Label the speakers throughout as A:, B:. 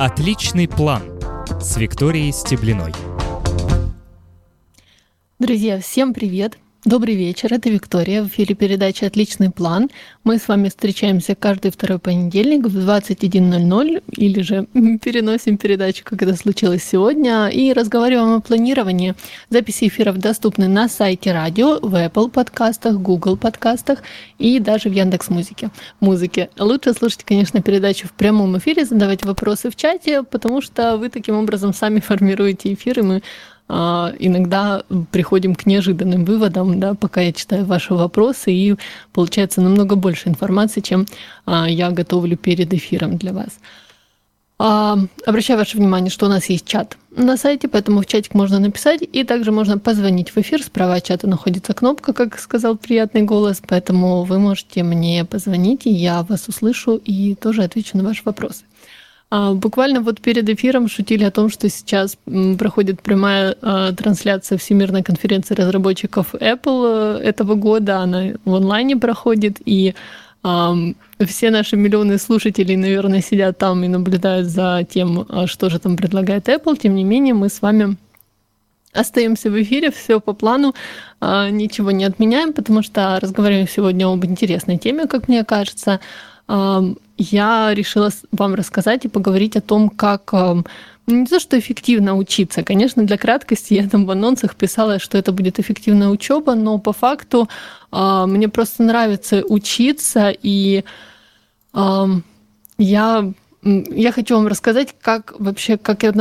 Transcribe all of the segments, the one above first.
A: Отличный план с Викторией Стеблиной.
B: Друзья, всем привет! Добрый вечер, это Виктория. В эфире передачи «Отличный план». Мы с вами встречаемся каждый второй понедельник в 21.00 или же переносим передачу, как это случилось сегодня, и разговариваем о планировании. Записи эфиров доступны на сайте радио, в Apple подкастах, Google подкастах и даже в Яндекс Музыке. Музыке. Лучше слушать, конечно, передачу в прямом эфире, задавать вопросы в чате, потому что вы таким образом сами формируете эфир, и мы иногда приходим к неожиданным выводам, да, пока я читаю ваши вопросы, и получается намного больше информации, чем а, я готовлю перед эфиром для вас. А, обращаю ваше внимание, что у нас есть чат на сайте, поэтому в чатик можно написать, и также можно позвонить в эфир. Справа от чата находится кнопка, как сказал приятный голос, поэтому вы можете мне позвонить, и я вас услышу и тоже отвечу на ваши вопросы. А, буквально вот перед эфиром шутили о том, что сейчас проходит прямая а, трансляция Всемирной конференции разработчиков Apple э, этого года. Она в онлайне проходит, и все наши миллионы слушателей, наверное, сидят там и наблюдают за тем, а, что же там предлагает Apple. Тем не менее, мы с вами остаемся в эфире, все по плану, ничего не отменяем, потому что разговариваем сегодня об интересной теме, как мне кажется я решила вам рассказать и поговорить о том, как ну, не то, что эффективно учиться. Конечно, для краткости я там в анонсах писала, что это будет эффективная учеба, но по факту мне просто нравится учиться, и я я хочу вам рассказать, как вообще, как я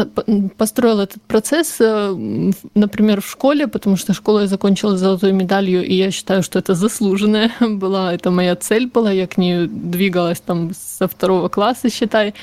B: построила этот процесс, э, например, в школе, потому что школу я закончила золотой медалью, и я считаю, что это заслуженная была, это моя цель была, я к ней двигалась там со второго класса, считай,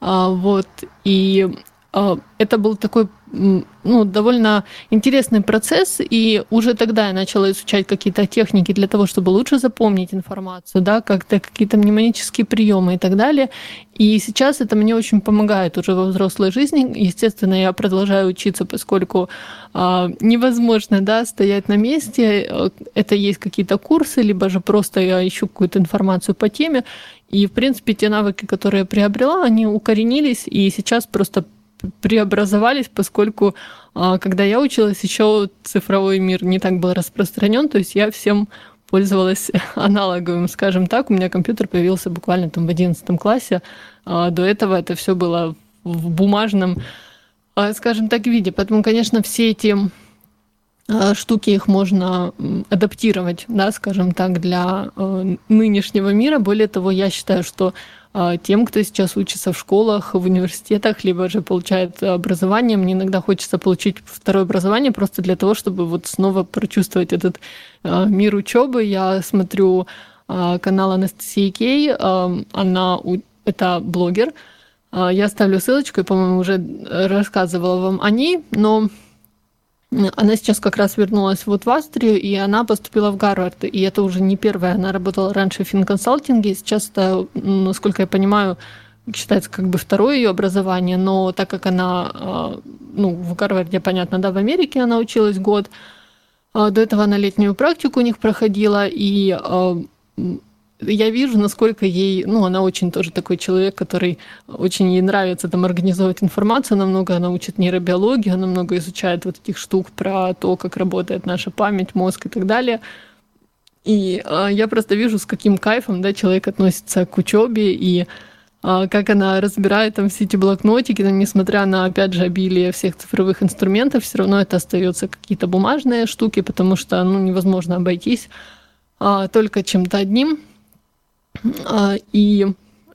B: а, вот, и а, это был такой ну, довольно интересный процесс, и уже тогда я начала изучать какие-то техники для того, чтобы лучше запомнить информацию, да, как-то какие-то мнемонические приемы и так далее. И сейчас это мне очень помогает уже во взрослой жизни. Естественно, я продолжаю учиться, поскольку а, невозможно, да, стоять на месте. Это есть какие-то курсы, либо же просто я ищу какую-то информацию по теме. И, в принципе, те навыки, которые я приобрела, они укоренились, и сейчас просто преобразовались, поскольку а, когда я училась, еще цифровой мир не так был распространен, то есть я всем пользовалась аналоговым, скажем так. У меня компьютер появился буквально там в 11 классе. А до этого это все было в бумажном, а, скажем так, виде. Поэтому, конечно, все эти штуки их можно адаптировать, да, скажем так, для нынешнего мира. Более того, я считаю, что тем, кто сейчас учится в школах, в университетах, либо же получает образование. Мне иногда хочется получить второе образование просто для того, чтобы вот снова прочувствовать этот а, мир учебы. Я смотрю а, канал Анастасии Кей, она это блогер. Я оставлю ссылочку, и, по-моему, уже рассказывала вам о ней, но она сейчас как раз вернулась вот в Австрию, и она поступила в Гарвард. И это уже не первая. Она работала раньше в финконсалтинге. Сейчас это, насколько я понимаю, считается как бы второе ее образование. Но так как она, а, ну, в Гарварде, понятно, да, в Америке она училась год, а, до этого она летнюю практику у них проходила, и а, я вижу, насколько ей, ну, она очень тоже такой человек, который очень ей нравится там организовывать информацию, она много, она учит нейробиологию, она много изучает вот этих штук про то, как работает наша память, мозг и так далее. И э, я просто вижу, с каким кайфом, да, человек относится к учебе и э, как она разбирает там все эти блокнотики, там, несмотря на, опять же, обилие всех цифровых инструментов, все равно это остается какие-то бумажные штуки, потому что, ну, невозможно обойтись э, только чем-то одним. А, и,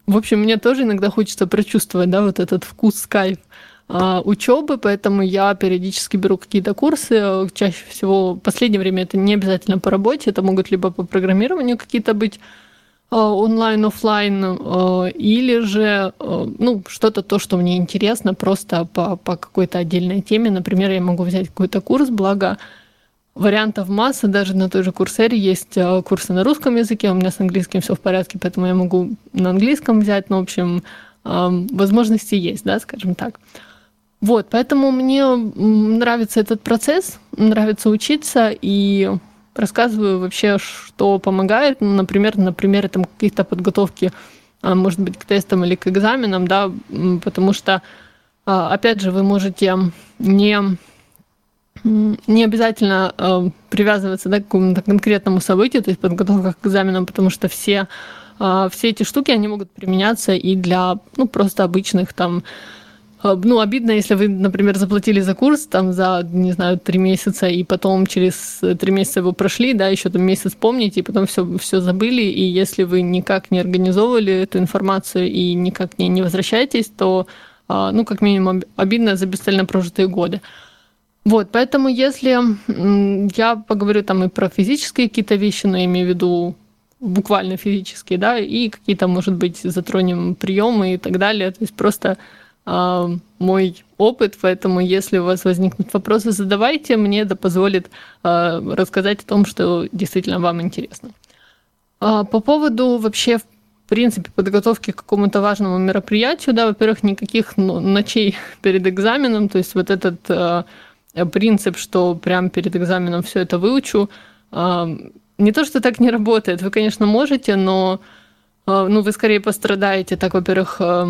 B: в общем, мне тоже иногда хочется прочувствовать, да, вот этот вкус, кайф а, учебы, поэтому я периодически беру какие-то курсы. Чаще всего в последнее время это не обязательно по работе, это могут либо по программированию какие-то быть а, онлайн, офлайн, или же ну, что-то то, что мне интересно, просто по, по какой-то отдельной теме. Например, я могу взять какой-то курс, благо Вариантов масса, даже на той же Курсере есть э, курсы на русском языке, у меня с английским все в порядке, поэтому я могу на английском взять, но, в общем, возможности есть, да, скажем так. Вот, поэтому мне нравится этот процесс, нравится учиться, и рассказываю вообще, что помогает. Ну, например, на примере там каких-то подготовки может быть, к тестам или к экзаменам, да, потому что, опять же, вы можете не не обязательно э, привязываться да, к какому-то конкретному событию, то есть подготовка к экзаменам, потому что все, э, все эти штуки, они могут применяться и для ну, просто обычных там ну, обидно, если вы, например, заплатили за курс там за, не знаю, три месяца, и потом через три месяца его прошли, да, еще там месяц помните, и потом все, все забыли, и если вы никак не организовывали эту информацию и никак не, не возвращаетесь, то, ну, как минимум, обидно за бесцельно прожитые годы. Вот, поэтому если я поговорю там и про физические какие-то вещи, но имею в виду буквально физические, да, и какие-то, может быть, затронем приемы и так далее. То есть просто э, мой опыт, поэтому если у вас возникнут вопросы, задавайте, мне это позволит э, рассказать о том, что действительно вам интересно. Э, по поводу вообще в принципе подготовки к какому-то важному мероприятию, да, во-первых, никаких ну, ночей перед экзаменом, то есть вот этот э, принцип, что прямо перед экзаменом все это выучу. А, не то, что так не работает. Вы, конечно, можете, но а, ну, вы скорее пострадаете. Так, во-первых, а,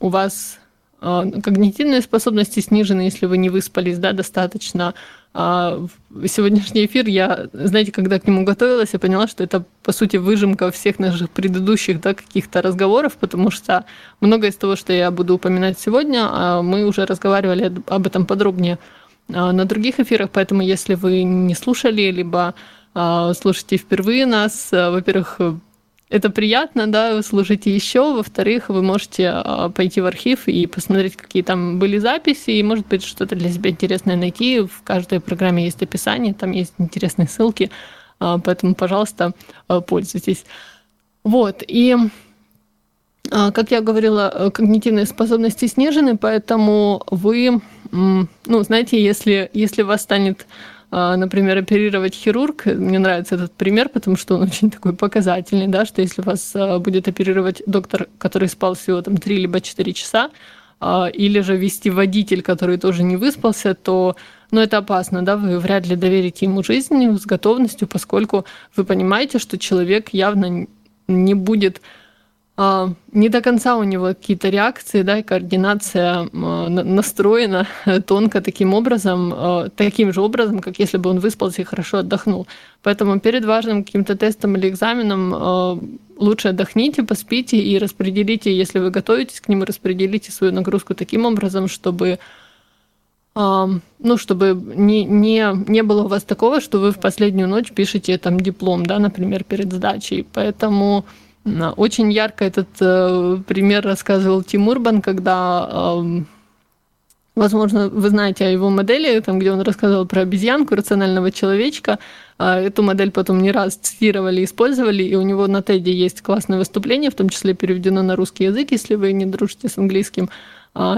B: у вас когнитивные способности снижены, если вы не выспались да, достаточно. А сегодняшний эфир, я, знаете, когда к нему готовилась, я поняла, что это, по сути, выжимка всех наших предыдущих да, каких-то разговоров, потому что многое из того, что я буду упоминать сегодня, мы уже разговаривали об этом подробнее на других эфирах, поэтому если вы не слушали, либо а, слушаете впервые нас, а, во-первых, это приятно, да, вы слушаете еще, во-вторых, вы можете пойти в архив и посмотреть, какие там были записи, и, может быть, что-то для себя интересное найти. В каждой программе есть описание, там есть интересные ссылки, поэтому, пожалуйста, пользуйтесь. Вот, и как я говорила, э, когнитивные способности снижены, поэтому вы ну, знаете, если, если вас станет а, например, оперировать хирург, мне нравится этот пример, потому что он очень такой показательный, да, что если вас а, будет оперировать доктор, который спал всего там 3 либо 4 часа, а, или же вести водитель, который тоже не выспался, то ну, это опасно, да, вы вряд ли доверите ему жизнь с готовностью, поскольку вы понимаете, что человек явно не будет а, не до конца у него какие-то реакции, да, и координация а, настроена тонко таким образом, а, таким же образом, как если бы он выспался и хорошо отдохнул. Поэтому перед важным каким-то тестом или экзаменом лучше отдохните, поспите и распределите, если вы готовитесь к нему, распределите свою нагрузку таким образом, чтобы ну, чтобы не, не, не было у вас такого, что вы в последнюю ночь пишете там диплом, да, например, перед сдачей. Поэтому очень ярко этот э, пример рассказывал Тим Урбан, когда, э, возможно, вы знаете о его модели, там, где он рассказывал про обезьянку, рационального человечка. Э, эту модель потом не раз цитировали, использовали, и у него на Теде есть классное выступление, в том числе переведено на русский язык, если вы не дружите с английским.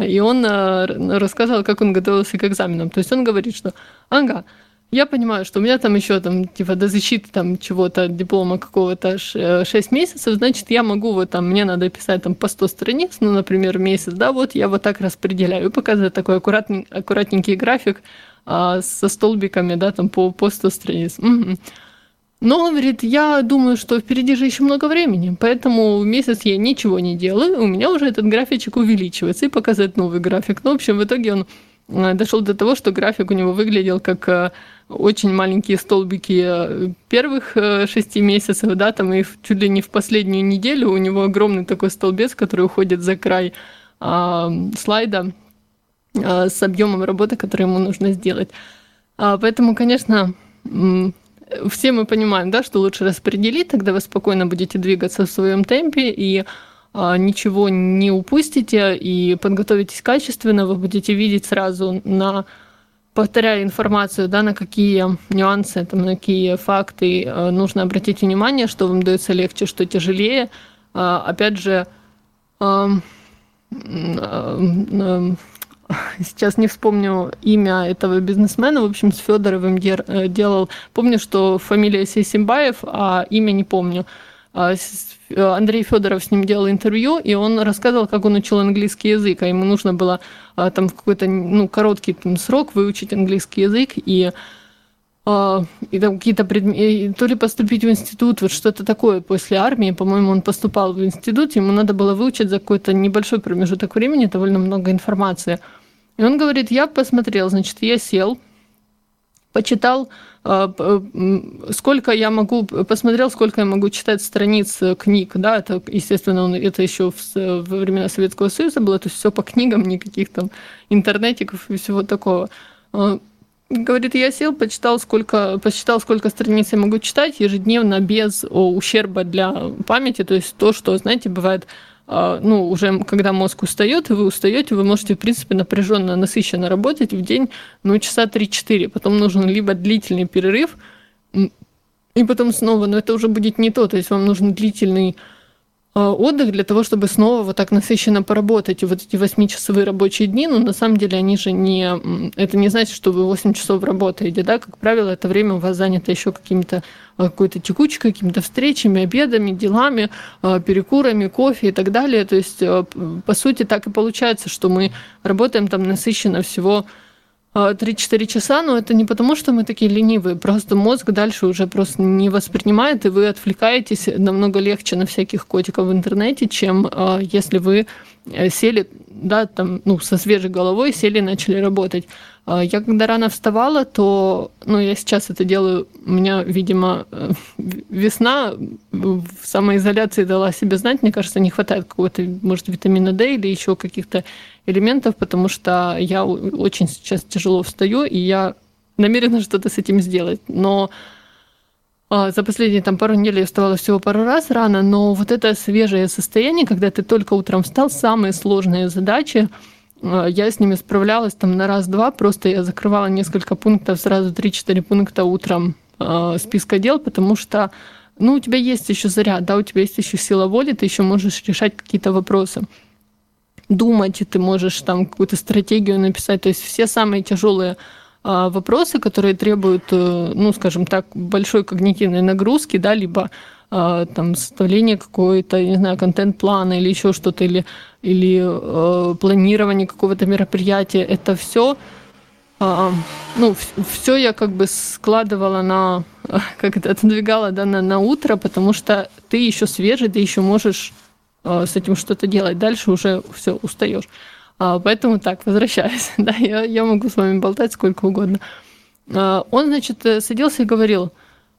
B: И он рассказывал, как он готовился к экзаменам. То есть он говорит, что «Ага, я понимаю, что у меня там еще там, типа, до защиты там чего-то, диплома какого-то 6 э, месяцев, значит, я могу вот там, мне надо писать там по 100 страниц, ну, например, месяц, да, вот я вот так распределяю. И показывает такой аккуратненький, аккуратненький график а, со столбиками, да, там по, по 100 страниц. Угу. Но, говорит, я думаю, что впереди же еще много времени, поэтому месяц я ничего не делаю, у меня уже этот графичек увеличивается и показывает новый график. Ну, в общем, в итоге он дошел до того, что график у него выглядел как э, очень маленькие столбики э, первых э, шести месяцев, да, там и чуть ли не в последнюю неделю у него огромный такой столбец, который уходит за край а, слайда а, с объемом работы, который ему нужно сделать. А, поэтому, конечно, все мы понимаем, да, что лучше распределить, тогда вы спокойно будете двигаться в своем темпе и ничего не упустите и подготовитесь качественно, вы будете видеть сразу на повторяя информацию, да, на какие нюансы, там, на какие факты э, нужно обратить внимание, что вам дается легче, что тяжелее. Э, опять же, э, сейчас не вспомню имя этого бизнесмена, в общем, с Федоровым делал. Помню, что фамилия Сисимбаев, а имя не помню. А, Андрей Федоров с ним делал интервью, и он рассказывал, как он учил английский язык, а ему нужно было а, там в какой-то ну, короткий там, срок выучить английский язык, и а, и там какие-то предметы, то ли поступить в институт, вот что-то такое после армии, по-моему, он поступал в институт, ему надо было выучить за какой-то небольшой промежуток времени довольно много информации. И он говорит, я посмотрел, значит, я сел, почитал, а, сколько я могу, посмотрел, сколько я могу читать страниц книг, да, это, естественно, он, это еще во времена Советского Союза было, то есть все по книгам, никаких там интернетиков и всего такого Говорит, я сел, почитал, сколько, посчитал, сколько страниц я могу читать ежедневно без ущерба для памяти. То есть то, что, знаете, бывает, ну, уже когда мозг устает, и вы устаете, вы можете, в принципе, напряженно, насыщенно работать в день, ну, часа 3-4. Потом нужен либо длительный перерыв, и потом снова, но это уже будет не то. То есть вам нужен длительный а, отдых для того, чтобы снова вот так насыщенно поработать. И вот эти восьмичасовые рабочие дни, ну, на самом деле, они же не... Это не значит, что вы 8 часов работаете, да? Как правило, это время у вас занято еще какими-то а, какой-то текучкой, какими-то встречами, обедами, делами, а, перекурами, кофе и так далее. То есть, по сути, так и получается, что мы работаем там насыщенно всего 3-4 часа, но это не потому, что мы такие ленивые, просто мозг дальше уже просто не воспринимает, и вы отвлекаетесь намного легче на всяких котиков в интернете, чем э, если вы э, сели, да, там, ну, со свежей головой сели и начали работать. А, я когда рано вставала, то, ну, я сейчас это делаю, у меня, видимо, э, весна в самоизоляции дала себе знать, мне кажется, не хватает какого-то, может, витамина D или еще каких-то элементов, потому что я очень сейчас тяжело встаю, и я намерена что-то с этим сделать. Но а, за последние там пару недель я вставала всего пару раз рано, но вот это свежее состояние, когда ты только утром встал, самые сложные задачи, я с ними справлялась там на раз-два, просто я закрывала несколько пунктов, сразу 3-4 пункта утром э, списка дел, потому что ну, у тебя есть еще заряд, да, у тебя есть еще сила воли, ты еще можешь решать какие-то вопросы. Думать, и ты можешь там какую-то стратегию написать. То есть все самые тяжелые э, вопросы, которые требуют, э, ну, скажем так, большой когнитивной нагрузки, да, либо э, там составление какой-то, не знаю, контент-плана или еще что-то, или или э, планирование какого-то мероприятия, это все, э, ну, все я как бы складывала на, как это, отодвигала да, на, на утро, потому что ты еще свежий, ты еще можешь э, с этим что-то делать. Дальше уже все устаешь. А, поэтому так, возвращаясь, да, я, я могу с вами болтать сколько угодно. А, он, значит, э, садился и говорил,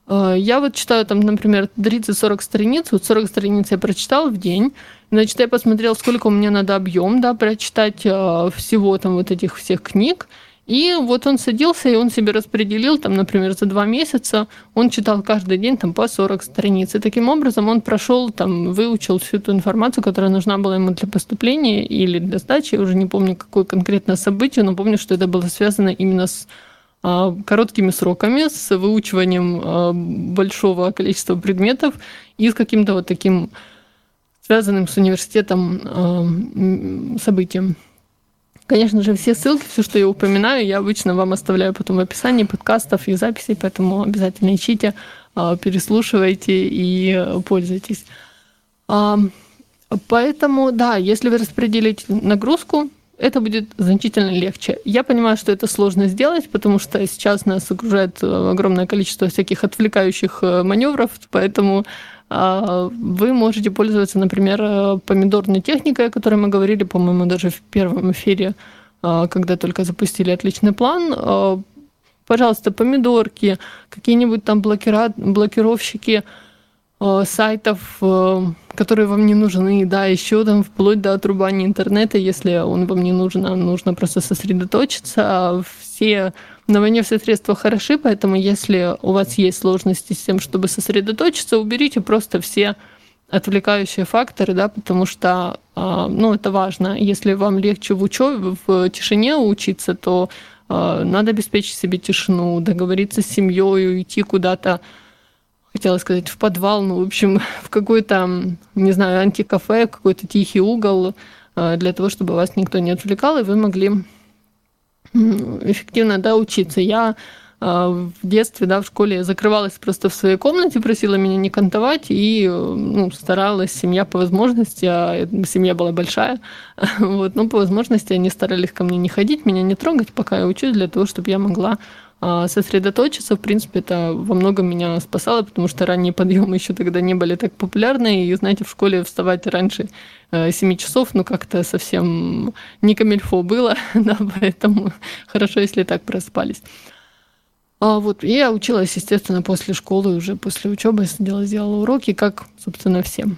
B: я вот читаю там, например, 30-40 страниц, вот 40 страниц я прочитал в день, значит, я посмотрел, сколько меня надо объем, да, прочитать э, всего там вот этих всех книг, и вот он садился, и он себе распределил, там, например, за два месяца, он читал каждый день там по 40 страниц. И таким образом он прошел, там, выучил всю ту информацию, которая нужна была ему для поступления или для сдачи. Я уже не помню, какое конкретное событие, но помню, что это было связано именно с короткими сроками, с выучиванием а, большого количества предметов и с каким-то вот таким связанным с университетом а, событием. Конечно же, все ссылки, все, что я упоминаю, я обычно вам оставляю потом в описании подкастов и записей, поэтому обязательно ищите, переслушивайте и пользуйтесь. Поэтому, да, если вы распределите нагрузку, это будет значительно легче. Я понимаю, что это сложно сделать, потому что сейчас нас окружает э, огромное количество всяких отвлекающих э, маневров, поэтому а, вы можете пользоваться, например, э, помидорной техникой, о которой мы говорили, по-моему, даже в первом эфире, а, когда только запустили отличный план. А, пожалуйста, помидорки, какие-нибудь там блокира... блокировщики сайтов, которые вам не нужны, да, еще там вплоть до отрубания интернета, если он вам не нужен, а нужно просто сосредоточиться. А все на войне все средства хороши, поэтому если у вас есть сложности с тем, чтобы сосредоточиться, уберите просто все отвлекающие факторы, да, потому что, а, ну, это важно. Если вам легче в учебе, в тишине учиться, то а, надо обеспечить себе тишину, договориться с семьей, уйти куда-то хотела сказать, в подвал, ну, в общем, в какой-то, не знаю, антикафе, какой-то тихий угол, э, для того, чтобы вас никто не отвлекал, и вы могли эффективно да, учиться. Я э, в детстве, да, в школе закрывалась просто в своей комнате, просила меня не кантовать, и ну, старалась, семья по возможности, а семья была большая, вот, но по возможности они старались ко мне не ходить, меня не трогать, пока я учусь, для того, чтобы я могла сосредоточиться. В принципе, это во многом меня спасало, потому что ранние подъемы еще тогда не были так популярны. И, знаете, в школе вставать раньше 7 э, часов, ну, как-то совсем не камильфо было, да, поэтому хорошо, если так проспались. А вот я училась, естественно, после школы, уже после учебы сидела, сделала уроки, как, собственно, всем.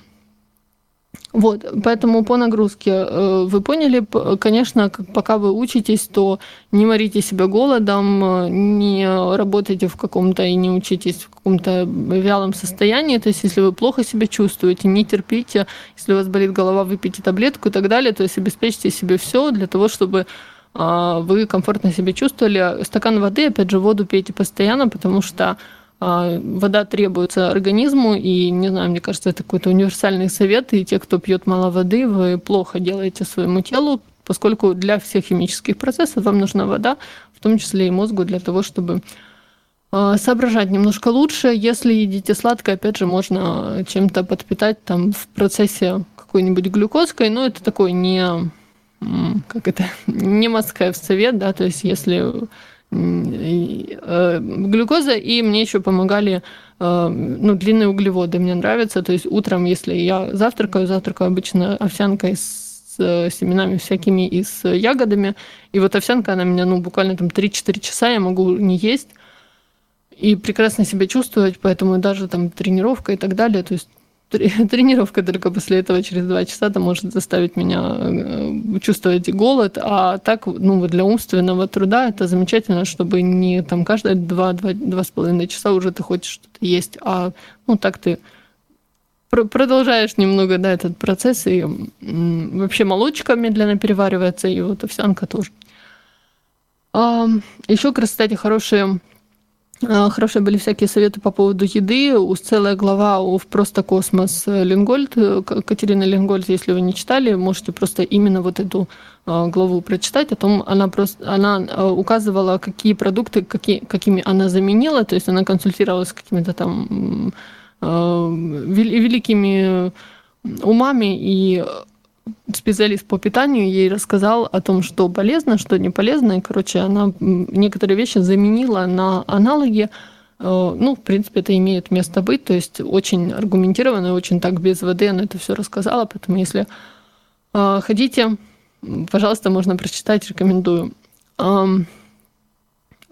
B: Вот, поэтому по нагрузке э, вы поняли, конечно, пока вы учитесь, то не морите себя голодом, э, не работайте в каком-то и не учитесь в каком-то вялом состоянии. То есть, если вы плохо себя чувствуете, не терпите, если у вас болит голова, выпейте таблетку и так далее. То есть, обеспечьте себе все для того, чтобы а, вы комфортно себя чувствовали. Стакан воды, опять же, воду пейте постоянно, потому что вода требуется организму, и, не знаю, мне кажется, это какой-то универсальный совет, и те, кто пьет мало воды, вы плохо делаете своему телу, поскольку для всех химических процессов вам нужна вода, в том числе и мозгу, для того, чтобы а, соображать немножко лучше. Если едите сладкое, опять же, можно чем-то подпитать там в процессе какой-нибудь глюкозкой, но это такой не как это, не must совет, да, то есть если глюкоза, и мне еще помогали э, ну, длинные углеводы, мне нравятся, то есть утром, если я завтракаю, завтракаю обычно овсянкой с семенами всякими и с ягодами, и вот овсянка, она меня, ну, буквально там 3-4 часа я могу не есть, и прекрасно себя чувствовать, поэтому даже там тренировка и так далее, то есть тренировка только после этого через два часа там может заставить меня э, чувствовать голод, а так, ну, для умственного труда это замечательно, чтобы не там каждые два, два, два с половиной часа уже ты хочешь что-то есть, а ну так ты продолжаешь немного, да, этот процесс, и вообще молочка медленно переваривается, и вот овсянка тоже. А, еще, кстати, хорошие хорошие были всякие советы по поводу еды. У целая глава у «Просто космос» Лингольд, Катерина Лингольд, если вы не читали, можете просто именно вот эту а, главу прочитать. О том она просто она а, указывала, какие продукты, какие, какими она заменила. То есть она консультировалась с какими-то там великими умами и специалист по питанию ей рассказал о том, что полезно, что не полезно. И, короче, она некоторые вещи заменила на аналоги. Э, ну, в принципе, это имеет место быть. То есть очень аргументированно, очень так без воды она это все рассказала. Поэтому, если э, хотите, пожалуйста, можно прочитать, рекомендую.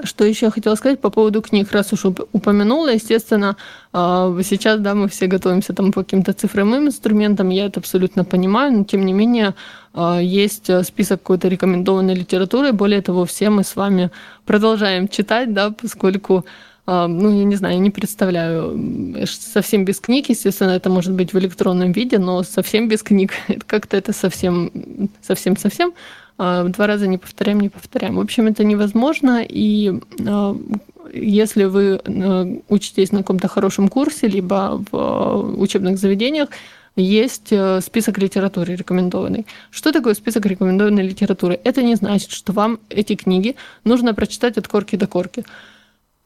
B: Что еще я хотела сказать по поводу книг, раз уж упомянула, естественно, а, сейчас, да, мы все готовимся там по каким-то цифровым инструментам, я это абсолютно понимаю, но тем не менее а, есть список какой-то рекомендованной литературы, более того, все мы с вами продолжаем читать, да, поскольку а, ну, я не знаю, я не представляю, совсем без книг, естественно, это может быть в электронном виде, но совсем без книг, как-то это совсем, совсем-совсем два раза не повторяем, не повторяем. В общем, это невозможно, и а, если вы а, учитесь на каком-то хорошем курсе, либо в учебных заведениях, есть э, список литературы рекомендованной. Что такое список рекомендованной литературы? Это не значит, что вам эти книги нужно прочитать от корки до корки.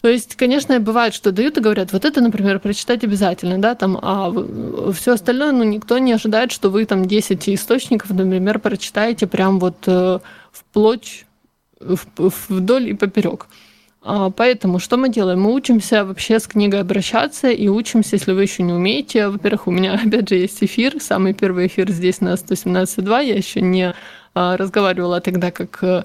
B: То есть, конечно, бывает, что дают и говорят, вот это, например, прочитать обязательно, да, там, а все остальное, ну, никто не ожидает, что вы там 10 источников, например, прочитаете прям вот э, вплоть, вдоль и поперек. А, поэтому что мы делаем? Мы учимся вообще с книгой обращаться и учимся, если вы еще не умеете. Во-первых, у меня опять же есть эфир, самый первый эфир здесь на 117.2. Я еще не а, разговаривала тогда как э,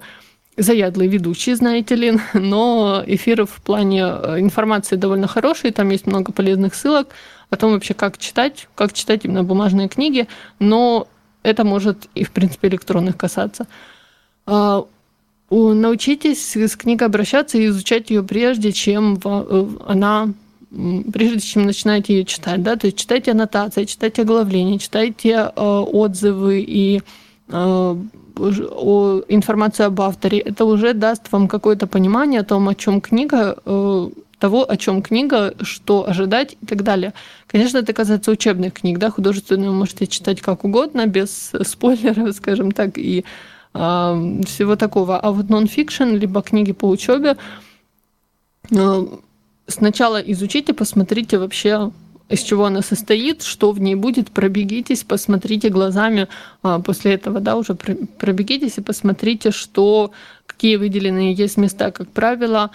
B: заядлый ведущий, знаете ли, но эфир в плане э, информации довольно хороший, там есть много полезных ссылок о том вообще, как читать, как читать именно бумажные книги, но это может и, в принципе, электронных касаться. А, научитесь с книгой обращаться и изучать ее прежде, чем э, она прежде чем начинаете ее читать, да, то есть читайте аннотации, читайте оглавления, читайте э, отзывы и о, информацию об авторе, это уже даст вам какое-то понимание о том, о чем книга, э, того, о чем книга, что ожидать и так далее. Конечно, это касается учебных книг, да, художественные вы можете читать как угодно, без спойлеров, скажем так, и э, всего такого. А вот нон-фикшн, либо книги по учебе, э, сначала изучите, посмотрите вообще, из чего она состоит, что в ней будет, пробегитесь, посмотрите глазами а, после этого, да, уже пробегитесь и посмотрите, что, какие выделенные есть места, как правило,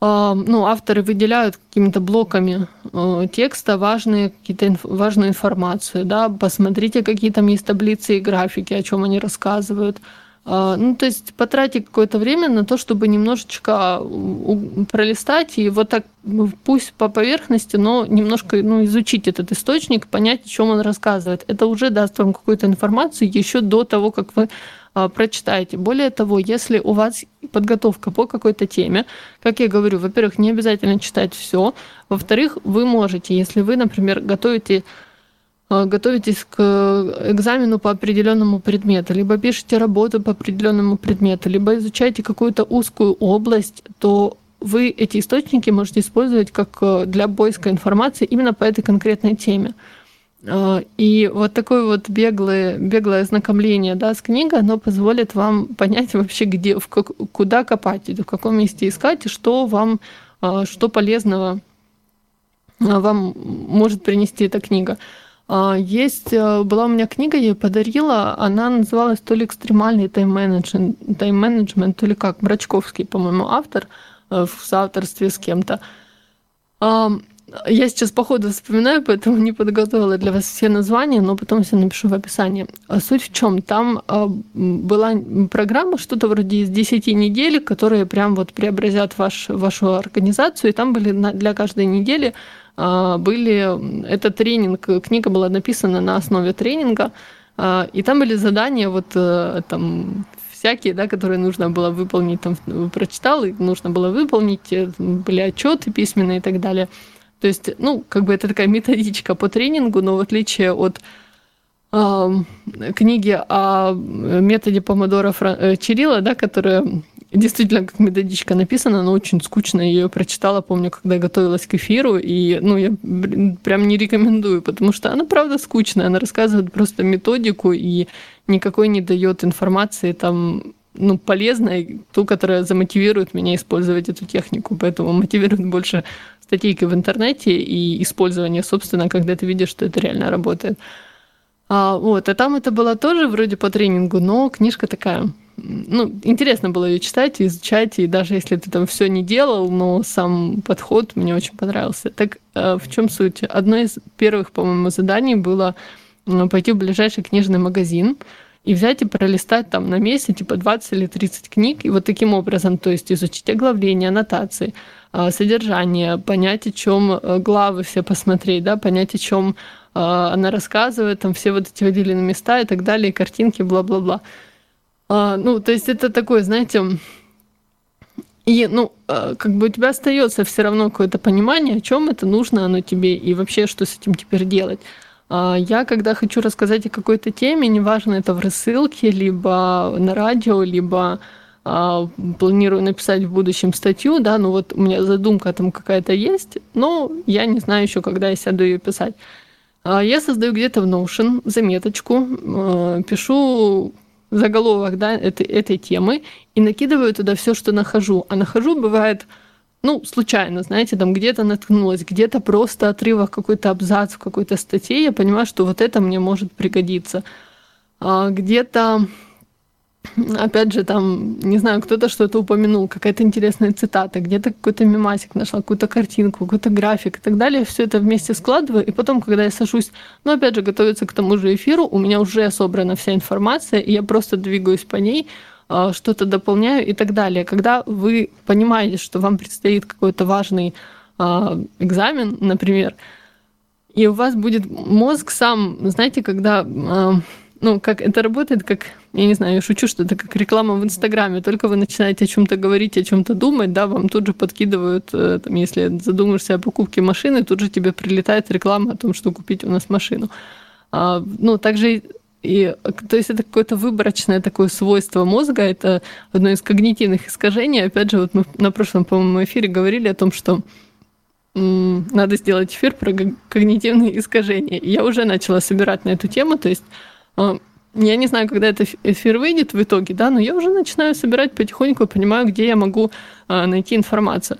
B: ну, авторы выделяют какими-то блоками э, текста важные, какие-то важную информацию, да, посмотрите, какие там есть таблицы и графики, о чем они рассказывают. А, ну, то есть потратить какое-то время на то, чтобы немножечко пролистать и вот так, ну, пусть по поверхности, но немножко ну, изучить этот источник, понять, о чем он рассказывает. Это уже даст вам какую-то информацию еще до того, как вы а, прочитаете. Более того, если у вас подготовка по какой-то теме, как я говорю, во-первых, не обязательно читать все, во-вторых, вы можете, если вы, например, готовите а, готовитесь к экзамену по определенному предмету, либо пишете работу по определенному предмету, либо изучаете какую-то узкую область, то вы эти источники можете использовать как э, для поиска информации именно по этой конкретной теме. И вот такое вот беглое, беглое ознакомление да, с книгой, оно позволит вам понять вообще, где, в как, куда копать, в каком месте искать, и что вам, что полезного вам может принести эта книга. А, есть, э, была у меня книга, я ее подарила, она называлась то ли экстремальный тайм-менеджмент, тайм-менеджмент, то ли как, Брачковский, по-моему, автор э, в соавторстве с кем-то. Я сейчас по ходу вспоминаю, поэтому не подготовила для вас все названия, но потом все напишу в описании. А суть в чем? Там а, была программа, что-то вроде из 10 недель, которые прям вот преобразят ваш, вашу организацию, и там были для каждой недели были... Это тренинг, книга была написана на основе тренинга, и там были задания вот э, там всякие, да, которые нужно было выполнить, там прочитал, и нужно было выполнить, э, были отчеты письменные и так далее. То есть, ну, как бы это такая методичка по тренингу, но в отличие от э, книги о методе помодора Фран... Э, да, которая действительно как методичка написана, но очень скучно. Я ее прочитала, помню, когда готовилась к эфиру, и ну, я прям не рекомендую, потому что она правда скучная. Она рассказывает просто методику и никакой не дает информации там ну, полезной, ту, которая замотивирует меня использовать эту технику. Поэтому мотивирует больше статейки в интернете и использование, собственно, когда ты видишь, что это реально работает. А, вот, а там это было тоже вроде по тренингу, но книжка такая, ну, интересно было ее читать, изучать, и даже если ты там все не делал, но сам подход мне очень понравился. Так э, в чем суть? Одно из первых, по-моему, заданий было пойти в ближайший книжный магазин, и взять и пролистать там на месте типа 20 или 30 книг, и вот таким образом, то есть изучить оглавление, аннотации, а, содержание, понять, о чем э, главы все посмотреть, да, понять, о чем она рассказывает, там все вот эти выделенные места и так далее, картинки, бла-бла-бла. А, ну, то есть это такое, знаете, и, ну, как бы у тебя остается все равно какое-то понимание, о чем это нужно оно тебе и вообще, что с этим теперь делать. А, я, когда хочу рассказать о какой-то теме, неважно, это в рассылке, либо на радио, либо а, планирую написать в будущем статью, да, ну вот у меня задумка там какая-то есть, но я не знаю еще, когда я сяду ее писать. А, я создаю где-то в Notion заметочку, пишу заголовок да, этой, этой темы и накидываю туда все, что нахожу. А нахожу бывает ну, случайно, знаете, там где-то наткнулась, где-то просто отрывок, какой-то абзац в какой-то статье, я понимаю, что вот это мне может пригодиться. А где-то, опять же, там, не знаю, кто-то что-то упомянул, какая-то интересная цитата, где-то какой-то мемасик нашла, какую-то картинку, какой-то график и так далее, все это вместе складываю, и потом, когда я сажусь, ну, опять же, готовиться к тому же эфиру, у меня уже собрана вся информация, и я просто двигаюсь по ней, а, что-то дополняю и так далее. Когда вы понимаете, что вам предстоит какой-то важный а, экзамен, например, и у вас будет мозг сам, знаете, когда, а, ну, как это работает, как, я не знаю, я шучу, что это как реклама в Инстаграме, только вы начинаете о чем-то говорить, о чем-то думать, да, вам тут же подкидывают, э, там, если задумаешься о покупке машины, тут же тебе прилетает реклама о том, что купить у нас машину. Ну, также и, то есть это какое-то выборочное такое свойство мозга, это одно из когнитивных искажений. Опять же, вот мы на прошлом, по-моему, эфире говорили о том, что надо сделать эфир про когнитивные искажения. Я уже начала собирать на эту тему, то есть э, я не знаю, когда этот эфир выйдет в итоге, да, но я уже начинаю собирать потихоньку, понимаю, где я могу э, найти информацию.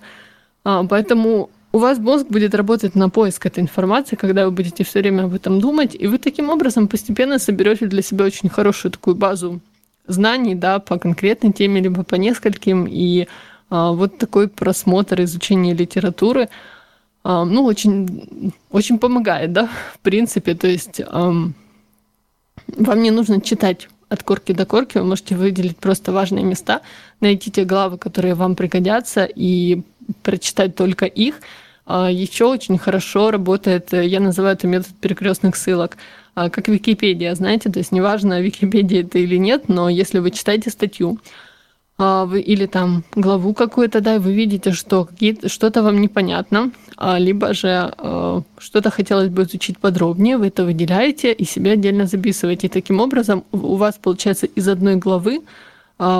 B: А, поэтому у вас мозг будет работать на поиск этой информации, когда вы будете все время об этом думать, и вы таким образом постепенно соберете для себя очень хорошую такую базу знаний, да, по конкретной теме, либо по нескольким, и Вот такой просмотр, изучение литературы, ну, очень, очень помогает, да, в принципе. То есть вам не нужно читать от корки до корки, вы можете выделить просто важные места, найти те главы, которые вам пригодятся, и прочитать только их. А Еще очень хорошо работает, я называю это метод перекрестных ссылок, а, как Википедия, знаете, то есть неважно, Википедия это или нет, но если вы читаете статью, или там главу какую-то, да, и вы видите, что что-то вам непонятно, а, либо же а, что-то хотелось бы изучить подробнее, вы это выделяете и себе отдельно записываете. И таким образом у вас, получается, из одной главы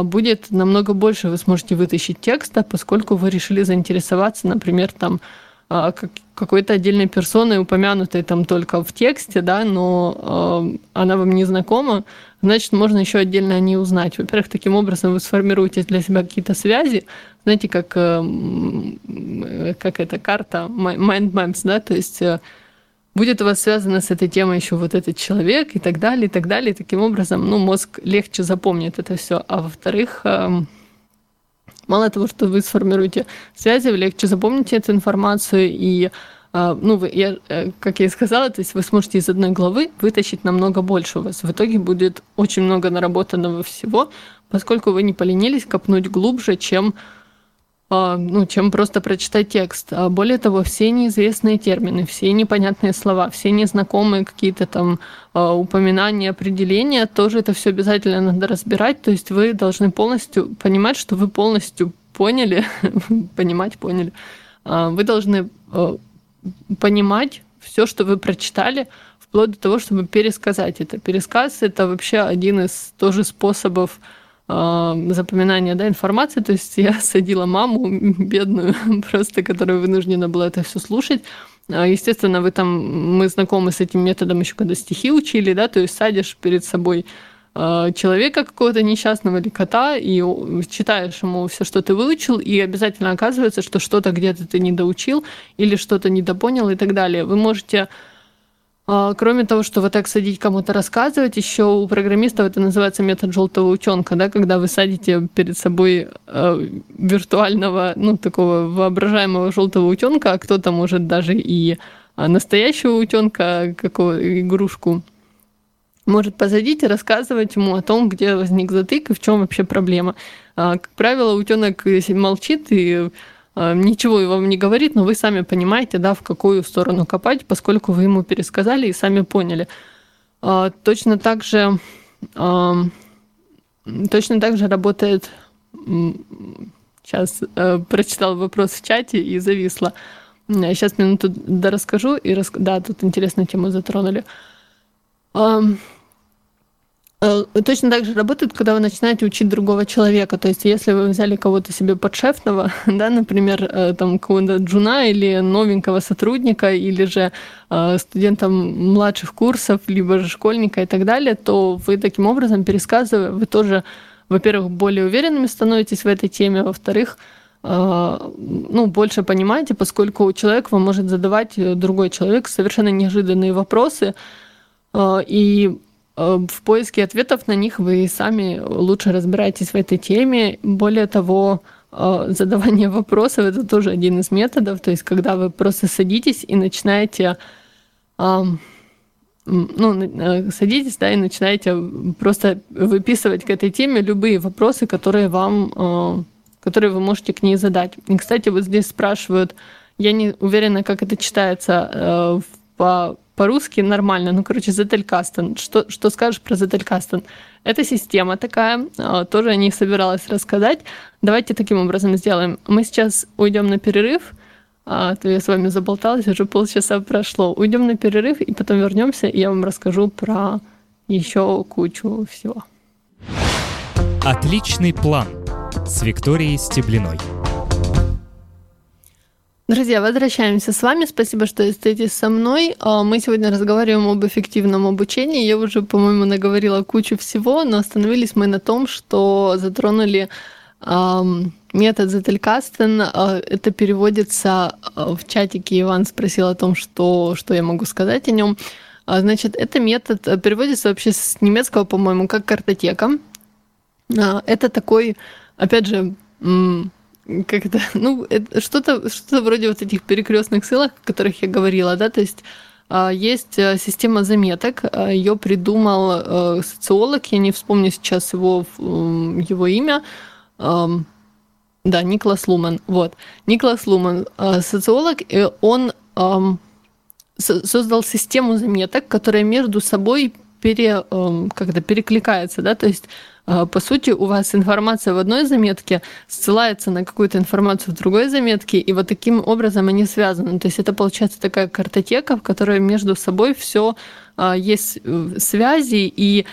B: будет намного больше вы сможете вытащить текста, поскольку вы решили заинтересоваться, например, там какой-то отдельной персоной, упомянутой там только в тексте, да, но э, она вам не знакома, значит, можно еще отдельно о ней узнать. Во-первых, таким образом вы сформируете для себя какие-то связи, знаете, как, э, как эта карта Mind Maps, да, то есть э, будет у вас связано с этой темой еще вот этот человек и так далее, и так далее. И таким образом, ну, мозг легче запомнит это все. А во-вторых, э, мало того, что вы сформируете связи, вы легче запомните эту информацию и а, ну, вы, я, э, как я и сказала, то есть вы сможете из одной главы вытащить намного больше у вас. В итоге будет очень много наработанного всего, поскольку вы не поленились копнуть глубже, чем, ну, чем просто прочитать текст. А более того, все неизвестные термины, все непонятные слова, все незнакомые какие-то там упоминания, определения, тоже это все обязательно надо разбирать. То есть вы должны полностью понимать, что вы полностью поняли, понимать поняли, вы должны понимать все, что вы прочитали, вплоть до того, чтобы пересказать это. Пересказ — это вообще один из тоже способов запоминания да, информации. То есть я садила маму бедную, просто которая вынуждена была это все слушать. А, естественно, вы там, мы знакомы с этим методом еще когда стихи учили, да, то есть садишь перед собой Э, человека какого-то несчастного или кота, и читаешь ему все, что ты выучил, и обязательно оказывается, что что-то где-то ты не доучил или что-то недопонял и так далее. Вы можете э, Кроме того, что вот так садить кому-то рассказывать, еще у программистов это называется метод желтого утенка, да, когда вы садите перед собой э, виртуального, ну, такого воображаемого желтого утенка, а кто-то может даже и настоящего утенка, какого игрушку может посадить и рассказывать ему о том, где возник затык и в чем вообще проблема. А, как правило, утенок молчит и а, ничего вам не говорит, но вы сами понимаете, да, в какую сторону копать, поскольку вы ему пересказали и сами поняли. А, точно так же, точно так же работает... Сейчас э, прочитал вопрос в чате и зависла. Сейчас минуту расскажу И рас... Да, тут интересную тему затронули. Э, точно так же работает, когда вы начинаете учить другого человека. То есть, если вы взяли кого-то себе подшефного, да, например, э, там кого-то джуна или новенького сотрудника, или же э, студента младших курсов, либо же школьника и так далее, то вы таким образом, пересказывая, вы тоже, во-первых, более уверенными становитесь в этой теме, во-вторых, ну, больше понимаете, поскольку человек вам может задавать другой человек совершенно неожиданные вопросы, и в поиске ответов на них вы сами лучше разбираетесь в этой теме. Более того, э, задавание вопросов это тоже один из методов. То есть, когда вы просто садитесь и начинаете ну, э, садитесь, да, и начинаете просто выписывать к этой теме любые вопросы, которые вам, которые вы можете к ней задать. И, кстати, вот здесь спрашивают, я не уверена, как это читается по по-русски нормально. Ну, короче, Зетелькастен. Что, что скажешь про Зетелькастен? Это система такая, а, тоже о ней собиралась рассказать. Давайте таким образом сделаем. Мы сейчас уйдем на перерыв, а то я с вами заболталась, уже полчаса прошло. Уйдем на перерыв и потом вернемся, и я вам расскажу про еще кучу всего.
A: Отличный план с Викторией Стеблиной.
B: Друзья, возвращаемся с вами. Спасибо, что остаетесь со мной. А, мы сегодня разговариваем об эффективном обучении. Я уже, по-моему, наговорила кучу всего, но остановились мы на том, что затронули метод Зетелькастен. А, это переводится а, в чатике. Иван спросил о том, что, что я могу сказать о нем. Значит, это метод э, переводится вообще с немецкого, по-моему, как картотека. Это такой, опять же, как это, ну, что-то что вроде вот этих перекрестных ссылок, о которых я говорила, да, то есть а, есть э, система заметок, а, ее придумал э, социолог, я не вспомню сейчас его, его имя, да, Николас Луман, вот. Николас Луман, э, социолог, и он создал систему заметок, которая между собой пере, как-то перекликается, да, то есть а, по сути, у вас информация в одной заметке ссылается на какую-то информацию в другой заметке, и вот таким образом они связаны. То есть это получается такая картотека, в которой между собой все а, есть э, связи, и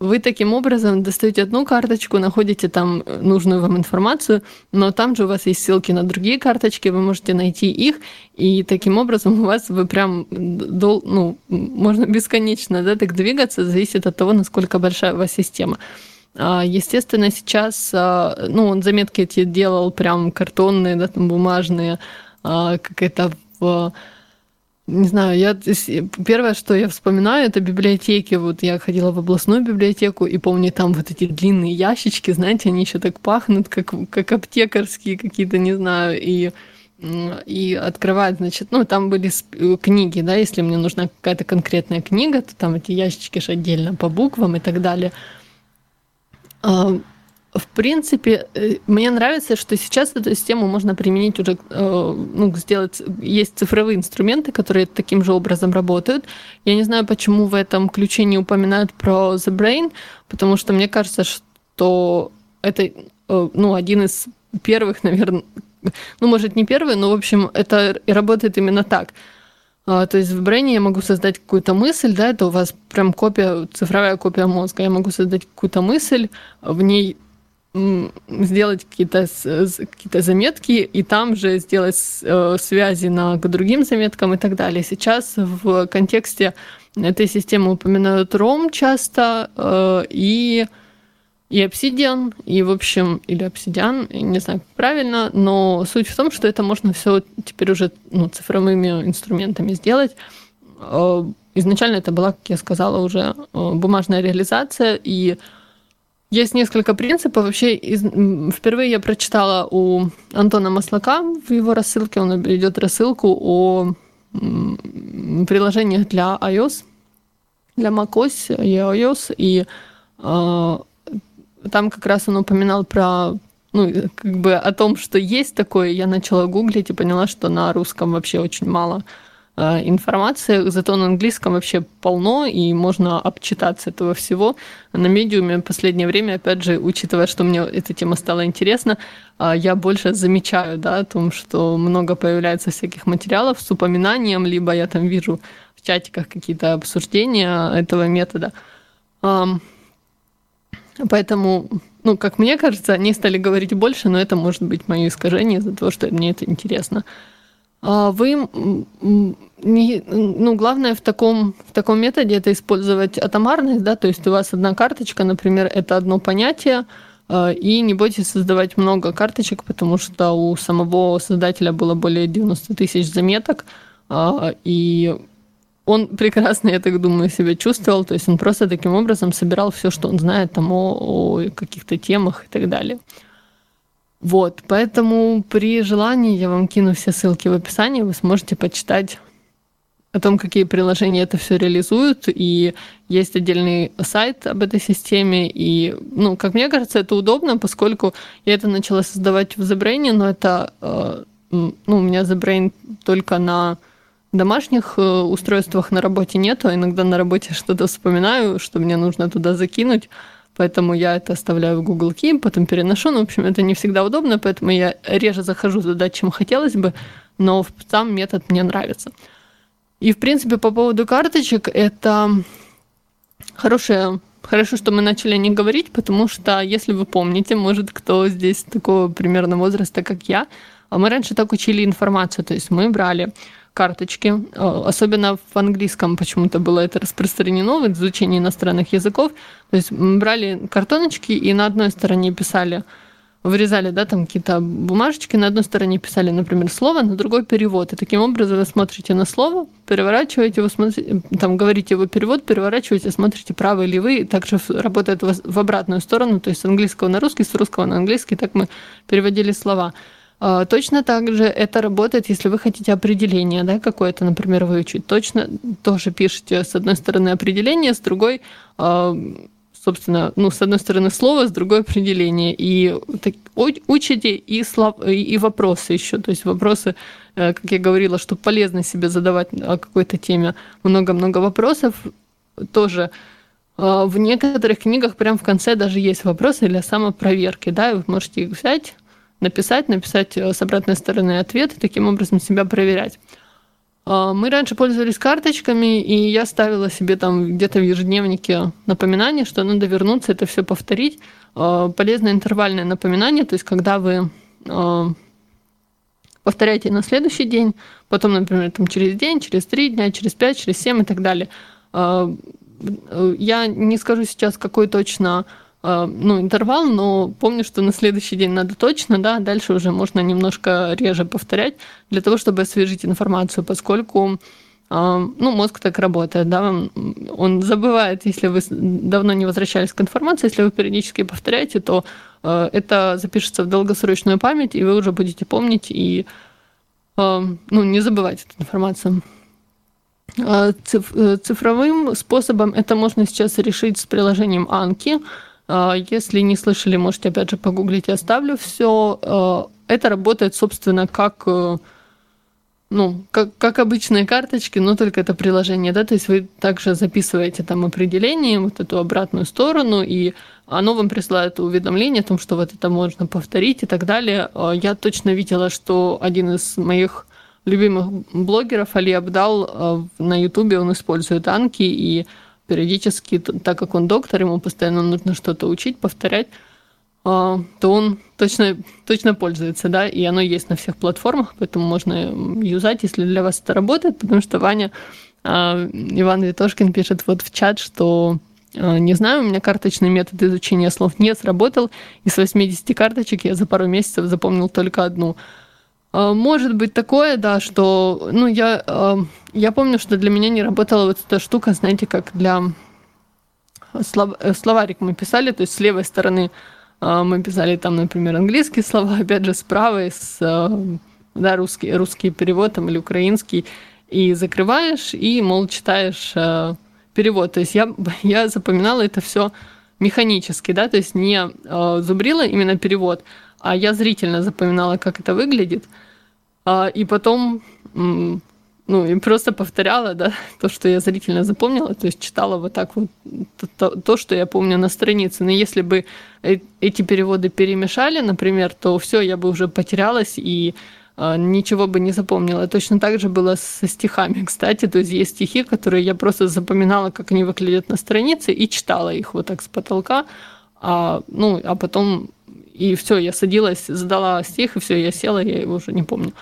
B: вы таким образом достаете одну карточку, находите там э, нужную вам информацию, но там же у вас есть ссылки на другие карточки, вы можете найти их, и таким образом у вас вы прям дол, ну, можно бесконечно да, так двигаться, зависит от того, насколько большая у вас система. А, естественно, сейчас, а, ну, он заметки эти делал прям картонные, да, там бумажные, а, как это в не знаю, я первое, что я вспоминаю, это библиотеки. Вот я ходила в областную библиотеку и помню там вот эти длинные ящички, знаете, они еще так пахнут, как, как аптекарские какие-то, не знаю, и и открывать, значит, ну, там были книги, да, если мне нужна какая-то конкретная книга, то там эти ящички же отдельно по буквам и так далее. В принципе, э, мне нравится, что сейчас эту систему можно применить уже, э, ну, сделать, есть цифровые инструменты, которые таким же образом работают. Я не знаю, почему в этом ключе не упоминают про The Brain, потому что мне кажется, что это, э, ну, один из первых, наверное, ну, может, не первый, но, в общем, это и работает именно так. А, то есть в Brain я могу создать какую-то мысль, да, это у вас прям копия, цифровая копия мозга. Я могу создать какую-то мысль, в ней сделать какие-то какие заметки и там же сделать э, связи на, к другим заметкам и так далее. Сейчас в контексте этой системы упоминают ROM часто э, и и Obsidian, и, в общем, или Obsidian, не знаю, правильно, но суть в том, что это можно все теперь уже ну, цифровыми инструментами сделать. Э, изначально это была, как я сказала, уже бумажная реализация, и есть несколько принципов. Вообще, из, впервые я прочитала у Антона Маслака в его рассылке, он идет рассылку о приложениях для iOS, для macOS и iOS, и э, там как раз он упоминал про ну, как бы о том, что есть такое, я начала гуглить и поняла, что на русском вообще очень мало информации, зато на английском вообще полно, и можно обчитаться этого всего. На медиуме в последнее время, опять же, учитывая, что мне эта тема стала интересна, э, я больше замечаю, да, о том, что много появляется всяких материалов с упоминанием, либо я там вижу в чатиках какие-то обсуждения этого метода. Поэтому, ну, как мне кажется, они стали говорить больше, но это может быть мое искажение из-за того, что мне это интересно. А вы не, ну, главное в таком, в таком методе это использовать атомарность, да, то есть у вас одна карточка, например, это одно понятие, а, и не бойтесь создавать много карточек, потому что у самого создателя было более 90 тысяч заметок, а, и он прекрасно, я так думаю, себя чувствовал, то есть он просто таким образом собирал все, что он знает там о, о каких-то темах и так далее. Вот, поэтому при желании я вам кину все ссылки в описании, вы сможете почитать о том, какие приложения это все реализуют, и есть отдельный сайт об этой системе, и, ну, как мне кажется, это удобно, поскольку я это начала создавать в ZBrain, но это, э, ну, у меня ZBrain только на домашних э, устройствах на работе нету, а иногда на работе что-то вспоминаю, что мне нужно туда закинуть, Поэтому я это оставляю в Google Keep, потом переношу. Ну, в общем, это не всегда удобно, поэтому я реже захожу туда, чем хотелось бы, но сам метод мне нравится. И, в принципе, по поводу карточек, это хорошее Хорошо, что мы начали не говорить, потому что, если вы помните, может, кто здесь такого примерно возраста, как я, а мы раньше так учили информацию, то есть мы брали карточки. Э, особенно в английском почему-то было это распространено в изучении иностранных языков. То есть брали картоночки и на одной стороне писали вырезали, да, там какие-то бумажечки, на одной стороне писали, например, слово, на другой перевод. И таким образом вы смотрите на слово, переворачиваете его, смотрите, там говорите его перевод, переворачиваете, смотрите право или вы. Также работает в обратную сторону, то есть с английского на русский, с русского на английский, так мы переводили слова. А, точно так же это работает, если вы хотите определение да, какое-то, например, выучить. Точно тоже пишете с одной стороны определение, с другой а, собственно, ну, с одной стороны слово, с другой определение. И так, учите и, слов, и вопросы еще. То есть вопросы, э, как я говорила, что полезно себе задавать о какой-то теме много-много вопросов. Тоже э, в некоторых книгах прям в конце даже есть вопросы для самопроверки. Да, и вы можете их взять, написать, написать э, с обратной стороны ответ и таким образом себя проверять. А, мы раньше пользовались карточками, и я ставила себе там где-то в ежедневнике напоминание, что надо вернуться, это все повторить. А, полезное интервальное напоминание, то есть когда вы а, повторяете на следующий день, потом, например, там, через день, через три дня, через пять, через семь и так далее. Я не скажу сейчас, какой точно Э, ну, интервал, но помню, что на следующий день надо точно, да, дальше уже можно немножко реже повторять для того, чтобы освежить информацию, поскольку э, ну, мозг так работает, да, он забывает, если вы давно не возвращались к информации, если вы периодически повторяете, то э, это запишется в долгосрочную память, и вы уже будете помнить и ну, не забывать эту информацию. Цифровым способом это можно сейчас решить с приложением Анки. А, если не слышали, можете опять же погуглить, я оставлю все. А, это работает, собственно, как э, ну, как, как обычные карточки, но только это приложение, да, то есть вы также записываете там определение, вот эту обратную сторону, и оно вам присылает уведомление о том, что вот это можно повторить и так далее. А, я точно видела, что один из моих любимых блогеров, Али Абдал, на Ютубе он использует анки, и периодически, так как он доктор, ему постоянно нужно что-то учить, повторять, а, то он точно, точно пользуется, да, и оно есть на всех платформах, поэтому можно юзать, если для вас это работает, потому что Ваня, а, Иван Витошкин пишет вот в чат, что а, не знаю, у меня карточный метод изучения слов не сработал, и с 80 карточек я за пару месяцев запомнил только одну. А, может быть такое, да, что, ну, я, а, я помню, что для меня не работала вот эта штука, знаете, как для слов, э, словарик мы писали, то есть с левой стороны мы писали там, например, английские слова, опять же, с правой, с, да, русский, русский перевод там, или украинский, и закрываешь, и, мол, читаешь перевод. То есть я, я запоминала это все механически, да, то есть не зубрила именно перевод, а я зрительно запоминала, как это выглядит, а, и потом ну, и просто повторяла, да, то, что я зрительно запомнила, то есть читала вот так вот то, то, что я помню на странице. Но если бы э, эти переводы перемешали, например, то все, я бы уже потерялась и а, ничего бы не запомнила. Точно так же было со стихами, кстати. То есть есть стихи, которые я просто запоминала, как они выглядят на странице, и читала их вот так с потолка. А, ну, а потом и все, я садилась, задала стих, и все, я села, я его уже не помню.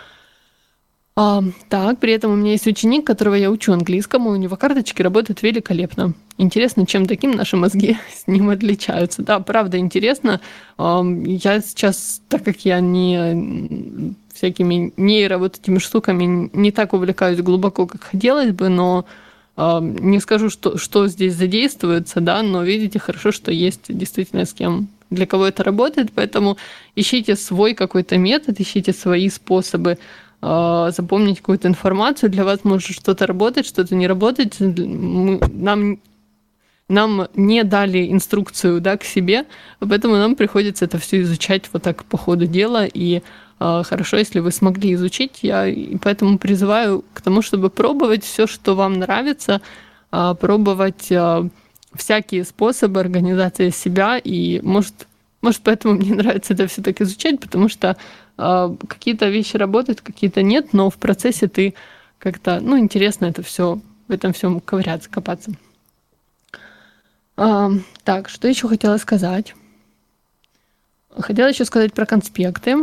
B: А, так, при этом у меня есть ученик, которого я учу английскому, у него карточки работают великолепно. Интересно, чем таким наши мозги с ним отличаются. Да, правда, интересно. Я сейчас, так как я не всякими нейро вот этими штуками не так увлекаюсь глубоко, как хотелось бы, но не скажу, что, что здесь задействуется, да, но видите хорошо, что есть действительно с кем для кого это работает, поэтому ищите свой какой-то метод, ищите свои способы э, запомнить какую-то информацию. Для вас может что-то работать, что-то не работать. Мы, нам нам не дали инструкцию да, к себе, поэтому нам приходится это все изучать вот так по ходу дела. И э, хорошо, если вы смогли изучить, я и поэтому призываю к тому, чтобы пробовать все, что вам нравится, э, пробовать э, всякие способы организации себя, и может, может поэтому мне нравится это все так изучать, потому что э, какие-то вещи работают, какие-то нет, но в процессе ты как-то, ну, интересно это все, в этом всем ковыряться, копаться. А, так, что еще хотела сказать? Хотела еще сказать про конспекты.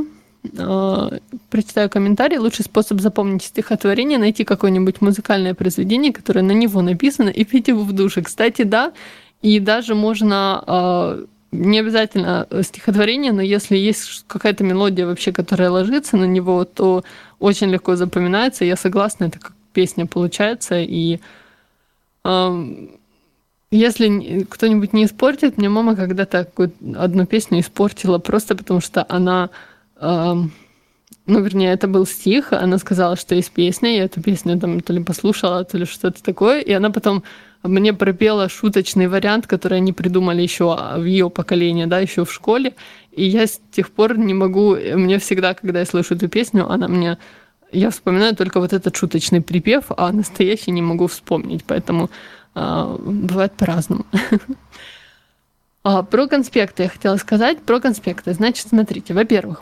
B: А, прочитаю комментарий. Лучший способ запомнить стихотворение – найти какое-нибудь музыкальное произведение, которое на него написано, и петь его в душе. Кстати, да, и даже можно, а, не обязательно стихотворение, но если есть какая-то мелодия вообще, которая ложится на него, то очень легко запоминается. Я согласна, это как песня получается. И э, если кто-нибудь не испортит, мне мама когда-то одну песню испортила просто потому, что она... Э, ну, вернее, это был стих, она сказала, что есть песня, я эту песню там то ли послушала, то ли что-то такое, и она потом мне пропела шуточный вариант, который они придумали еще в ее поколении, да, еще в школе. И я с тех пор не могу, мне всегда, когда я слышу эту песню, она мне, я вспоминаю только вот этот шуточный припев, а настоящий не могу вспомнить, поэтому э, бывает по-разному. А, про конспекты я хотела сказать. Про конспекты. Значит, смотрите, во-первых,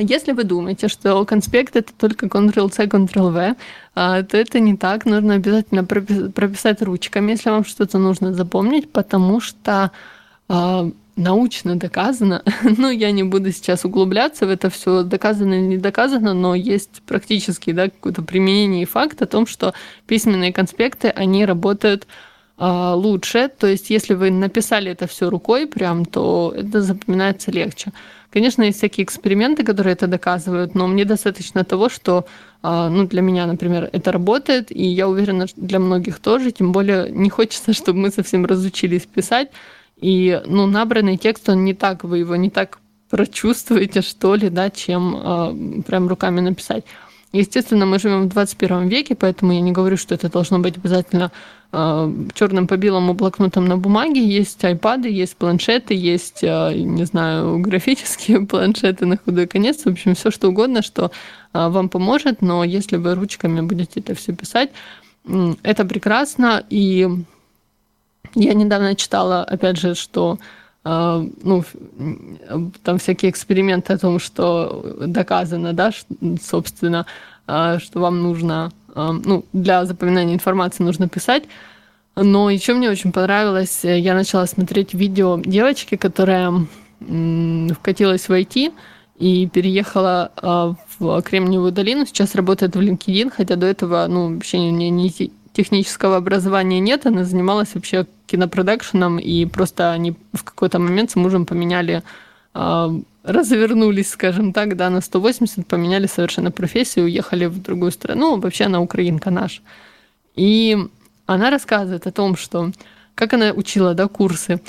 B: если вы думаете, что конспект это только Ctrl-C, Ctrl-V, а, то это не так. Нужно обязательно прописать ручками, если вам что-то нужно запомнить, потому что а, научно доказано, ну, я не буду сейчас углубляться в это все, доказано или не доказано, но есть практически да, какое-то применение и факт о том, что письменные конспекты, они работают лучше. То есть, если вы написали это все рукой прям, то это запоминается легче. Конечно, есть всякие эксперименты, которые это доказывают, но мне достаточно того, что а, ну, для меня, например, это работает, и я уверена, что для многих тоже, тем более не хочется, чтобы мы совсем разучились писать, и ну, набранный текст, он не так, вы его не так прочувствуете, что ли, да, чем э, прям руками написать. Естественно, мы живем в 21 веке, поэтому я не говорю, что это должно быть обязательно э, черным по белому блокнотом на бумаге. Есть айпады, есть планшеты, есть, э, не знаю, графические планшеты на худой конец. В общем, все что угодно, что э, вам поможет. Но если вы ручками будете это все писать, это прекрасно. И я недавно читала, опять же, что ну, там всякие эксперименты о том, что доказано, да, собственно, а, что вам нужно, а, ну, для запоминания информации нужно писать. Но еще мне очень понравилось, я начала смотреть видео девочки, которая вкатилась в IT и переехала в Кремниевую долину, сейчас работает в LinkedIn, хотя до этого, ну, вообще не, не технического образования нет, она занималась вообще кинопродакшеном, и просто они в какой-то момент с мужем поменяли, э, развернулись, скажем так, да, на 180, поменяли совершенно профессию, уехали в другую страну, вообще она украинка наша. И она рассказывает о том, что как она учила, да, курсы,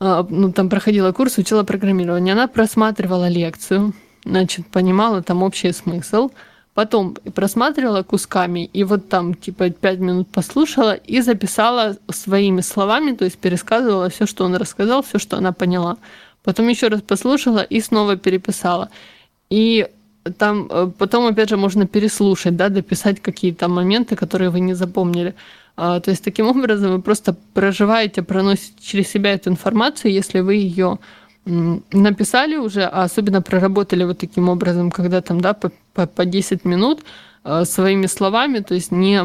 B: э, ну, там проходила курс, учила программирование, она просматривала лекцию, значит, понимала там общий смысл – Потом просматривала кусками, и вот там типа пять минут послушала и записала своими словами, то есть пересказывала все, что он рассказал, все, что она поняла. Потом еще раз послушала и снова переписала. И там э, потом, опять же, можно переслушать, да, дописать какие-то моменты, которые вы не запомнили. А, то есть таким образом вы просто проживаете, проносите через себя эту информацию, если вы ее написали уже, а особенно проработали вот таким образом, когда там, да, по, по, по 10 минут э, своими словами, то есть не,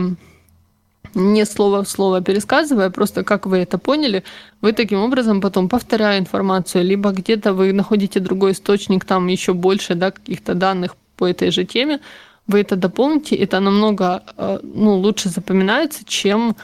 B: не слово в слово пересказывая, просто как вы это поняли, вы таким образом потом повторяя информацию, либо где-то вы находите другой источник, там еще больше, да, каких-то данных по этой же теме, вы это дополните, это намного э, ну, лучше запоминается, чем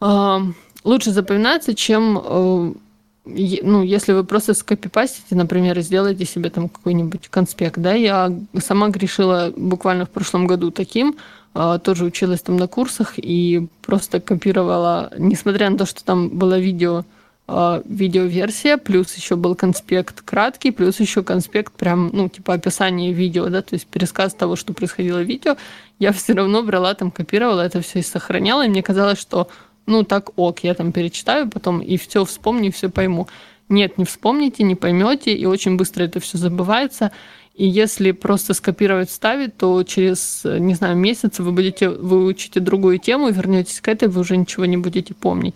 B: э, лучше запоминается, чем ну, если вы просто скопипастите, например, сделаете себе там какой-нибудь конспект, да, я сама грешила буквально в прошлом году таким, а, тоже училась там на курсах и просто копировала, несмотря на то, что там было видео, а, видеоверсия, плюс еще был конспект краткий, плюс еще конспект прям, ну, типа описание видео, да, то есть пересказ того, что происходило в видео, я все равно брала там, копировала это все и сохраняла, и мне казалось, что ну так ок, я там перечитаю потом и все вспомню, все пойму. Нет, не вспомните, не поймете, и очень быстро это все забывается. И если просто скопировать, вставить, то через, не знаю, месяц вы будете, вы учите другую тему, вернетесь к этой, вы уже ничего не будете помнить.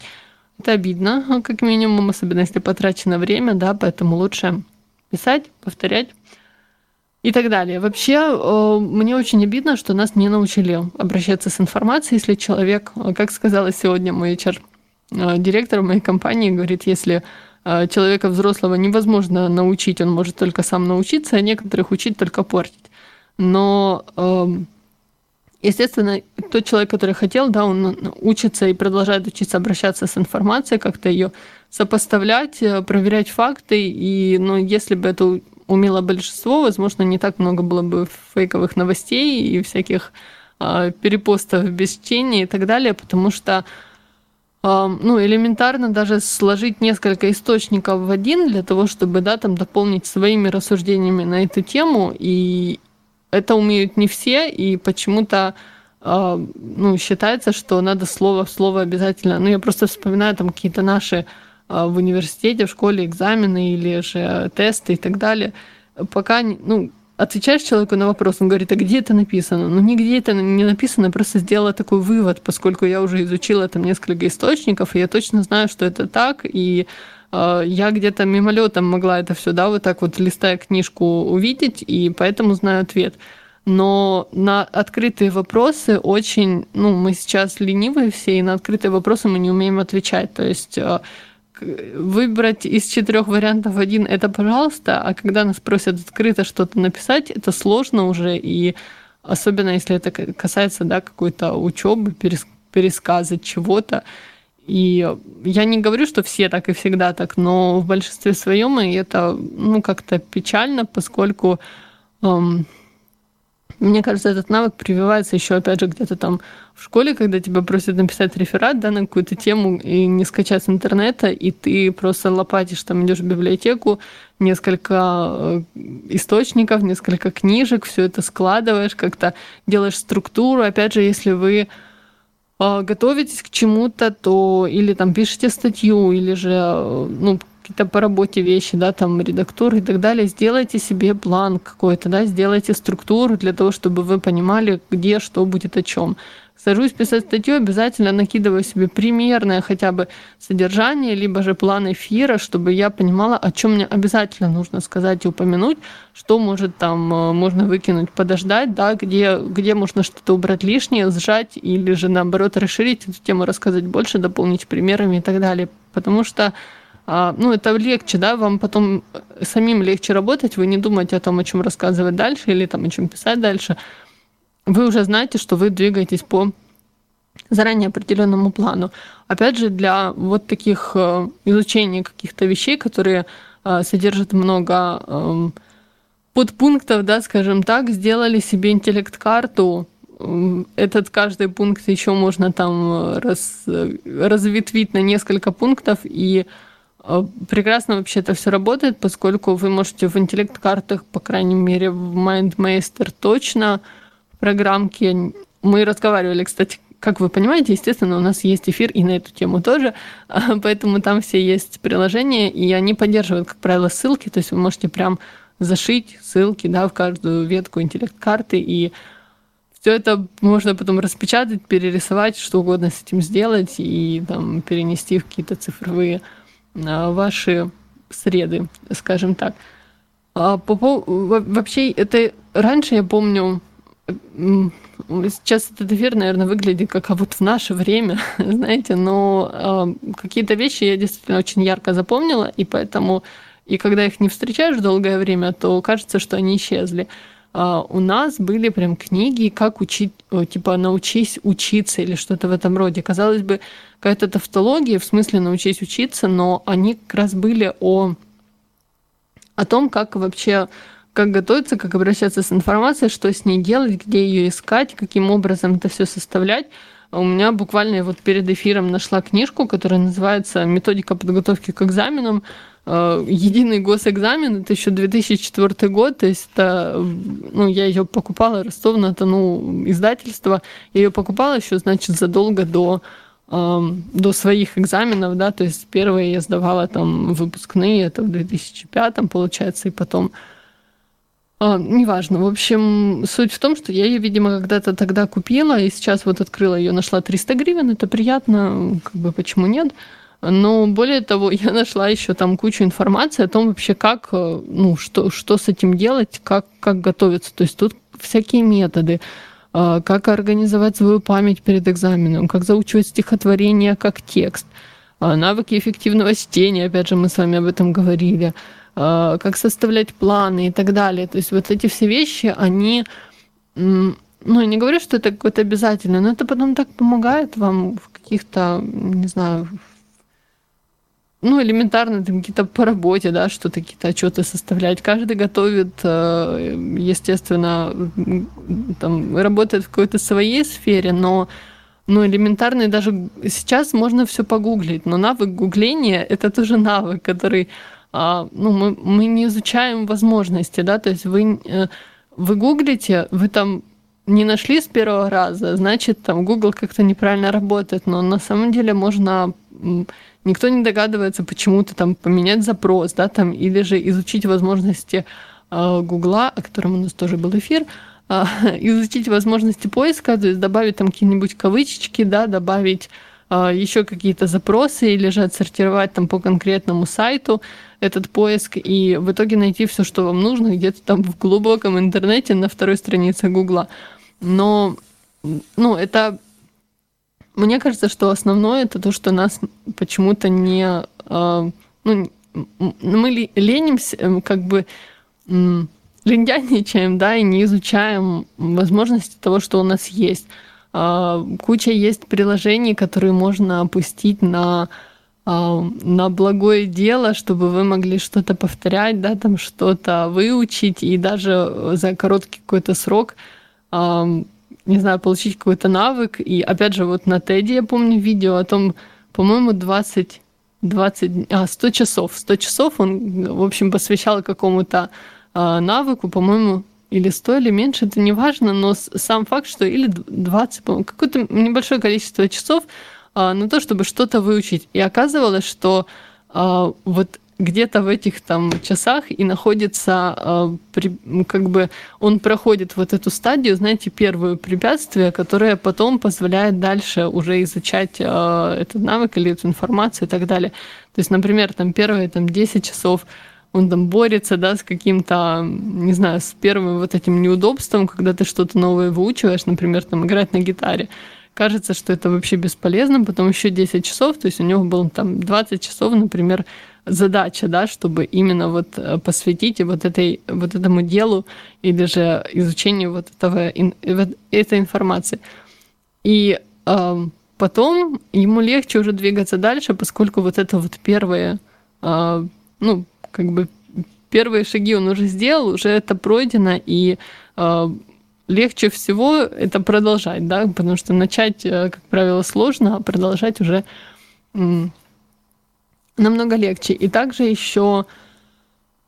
B: Это обидно, как минимум, особенно если потрачено время, да, поэтому лучше писать, повторять и так далее. Вообще, э, мне очень обидно, что нас не научили обращаться с информацией, если человек, э, как сказала сегодня мой HR, э, моей компании, говорит, если человека взрослого невозможно научить, он может только сам научиться, а некоторых учить только портить. Но эм, естественно, тот человек, который хотел, да, он учится и продолжает учиться обращаться с информацией, как-то ее сопоставлять, проверять факты. И, ну, если бы это умело большинство, возможно, не так много было бы фейковых новостей и всяких э, перепостов без чтения и так далее, потому что э, ну, элементарно даже сложить несколько источников в один для того, чтобы, да, там дополнить своими рассуждениями на эту тему, и это умеют не все, и почему-то э, ну, считается, что надо слово в слово обязательно. Ну, я просто вспоминаю там какие-то наши в университете, в школе экзамены или же тесты и так далее. Пока, ну, отвечаешь человеку на вопрос, он говорит, а где это написано? Ну, нигде это не написано, просто сделала такой вывод, поскольку я уже изучила там несколько источников, и я точно знаю, что это так, и э, я где-то мимолетом могла это все, да, вот так вот листая книжку увидеть, и поэтому знаю ответ. Но на открытые вопросы очень, ну, мы сейчас ленивые все, и на открытые вопросы мы не умеем отвечать. То есть э, выбрать из четырех вариантов один это пожалуйста, а когда нас просят открыто что-то написать, это сложно уже, и особенно если это касается да, какой-то учебы, пересказа чего-то. И я не говорю, что все так и всегда так, но в большинстве своем и это ну, как-то печально, поскольку эм, мне кажется, этот навык прививается еще, опять же, где-то там в школе, когда тебя просят написать реферат да, на какую-то тему и не скачать с интернета, и ты просто лопатишь, там идешь в библиотеку, несколько э, источников, несколько книжек, все это складываешь, как-то делаешь структуру. Опять же, если вы э, готовитесь к чему-то, то или там пишете статью, или же э, ну, какие-то по работе вещи, да, там редактор и так далее, сделайте себе план какой-то, да, сделайте структуру для того, чтобы вы понимали, где что будет о чем. Сажусь писать статью, обязательно накидываю себе примерное хотя бы содержание, либо же план эфира, чтобы я понимала, о чем мне обязательно нужно сказать и упомянуть, что может там э, можно выкинуть, подождать, да, где, где можно что-то убрать лишнее, сжать или же наоборот расширить эту тему, рассказать больше, дополнить примерами и так далее. Потому что ну, это легче, да, вам потом э, самим легче работать, вы не думаете о том, о чем рассказывать дальше или там о чем писать дальше. Вы уже знаете, что вы двигаетесь по заранее определенному плану. Опять же, для вот таких э, изучения каких-то вещей, которые э, содержат много эм, подпунктов, да, скажем так, сделали себе интеллект-карту. Этот каждый пункт еще можно там раз, разветвить на несколько пунктов и а, прекрасно вообще это все работает, поскольку вы можете в интеллект-картах, по крайней мере, в MindMeister точно в программке. Мы разговаривали, кстати, как вы понимаете, естественно, у нас есть эфир и на эту тему тоже, поэтому там все есть приложения, и они поддерживают, как правило, ссылки, то есть вы можете прям зашить ссылки да, в каждую ветку интеллект-карты, и все это можно потом распечатать, перерисовать, что угодно с этим сделать и там, перенести в какие-то цифровые а, ваши среды, скажем так. А по, вообще, это раньше, я помню, сейчас этот эфир, наверное, выглядит как а вот в наше время, знаете, но э, какие-то вещи я действительно очень ярко запомнила, и поэтому, и когда их не встречаешь долгое время, то кажется, что они исчезли. Uh, у нас были прям книги, как учить, типа научись учиться или что-то в этом роде. Казалось бы, какая-то тавтология, в смысле научись учиться, но они как раз были о, о том, как вообще как готовиться, как обращаться с информацией, что с ней делать, где ее искать, каким образом это все составлять. У меня буквально вот перед эфиром нашла книжку, которая называется «Методика подготовки к экзаменам». Э, Единый госэкзамен, это еще 2004 год, то есть это, ну, я ее покупала, Ростов-на-Дону издательство, я ее покупала еще, значит, задолго до до своих экзаменов, да, то есть первые я сдавала там выпускные, это в 2005 получается, и потом а, неважно. В общем, суть в том, что я ее, видимо, когда-то тогда купила, и сейчас вот открыла ее, нашла 300 гривен, это приятно, как бы почему нет. Но более того, я нашла еще там кучу информации о том вообще, как, э, ну, что, что с этим делать, как, как готовиться. То есть тут всякие методы, а, как организовать свою память перед экзаменом, как заучивать стихотворение как текст, а, навыки эффективного чтения, опять же, мы с вами об этом говорили, как составлять планы и так далее. То есть вот эти все вещи, они ну, я не говорю, что это какое-то обязательно, но это потом так помогает вам в каких-то, не знаю, ну, элементарно там какие-то по работе, да, что-то какие-то отчеты составлять. Каждый готовит, э, естественно, там, работает в какой-то своей сфере, но ну, элементарный даже сейчас можно все погуглить, но навык гугления — это тоже навык, который ну, мы, мы не изучаем возможности, да, то есть вы, э, вы гуглите, вы там не нашли с первого раза, значит, там Google как-то неправильно работает, но на самом деле можно никто не догадывается почему-то там поменять запрос, да, там, или же изучить возможности э, Гугла, о котором у нас тоже был эфир, э, изучить возможности поиска, то есть добавить там какие-нибудь кавычечки, да, добавить еще какие-то запросы или же отсортировать там по конкретному сайту этот поиск и в итоге найти все, что вам нужно где-то там в глубоком интернете на второй странице Гугла. Но ну, это мне кажется, что основное это то, что нас почему-то не... А, ну, мы ленимся, эм, как бы лентяйничаем, да, и не изучаем возможности того, что у нас есть. А, куча есть приложений, которые можно опустить на а, на благое дело, чтобы вы могли что-то повторять, да, там что-то выучить, и даже за короткий какой-то срок не знаю, получить какой-то навык. И опять же, вот на Теди я помню видео о том, по-моему, 20, 20, а, 100 часов. 100 часов он, в общем, посвящал какому-то а, навыку, по-моему, или 100, или меньше, это не важно, но сам факт, что или 20, по-моему, какое-то небольшое количество часов а, на то, чтобы что-то выучить. И оказывалось, что а, вот где-то в этих там часах и находится, э, при, как бы он проходит вот эту стадию, знаете, первое препятствие, которое потом позволяет дальше уже изучать э, этот навык или эту информацию и так далее. То есть, например, там первые там 10 часов он там борется, да, с каким-то, не знаю, с первым вот этим неудобством, когда ты что-то новое выучиваешь, например, там играть на гитаре. Кажется, что это вообще бесполезно, потом еще 10 часов, то есть у него было там 20 часов, например, задача, да, чтобы именно вот э, посвятить вот, этой, вот этому делу или же изучению вот этого, вот этой информации. И э, потом ему легче уже двигаться дальше, поскольку вот это вот первые, э, ну, как бы первые шаги он уже сделал, уже это пройдено, и э, легче всего это продолжать, да, потому что начать, э, как правило, сложно, а продолжать уже намного легче. И также еще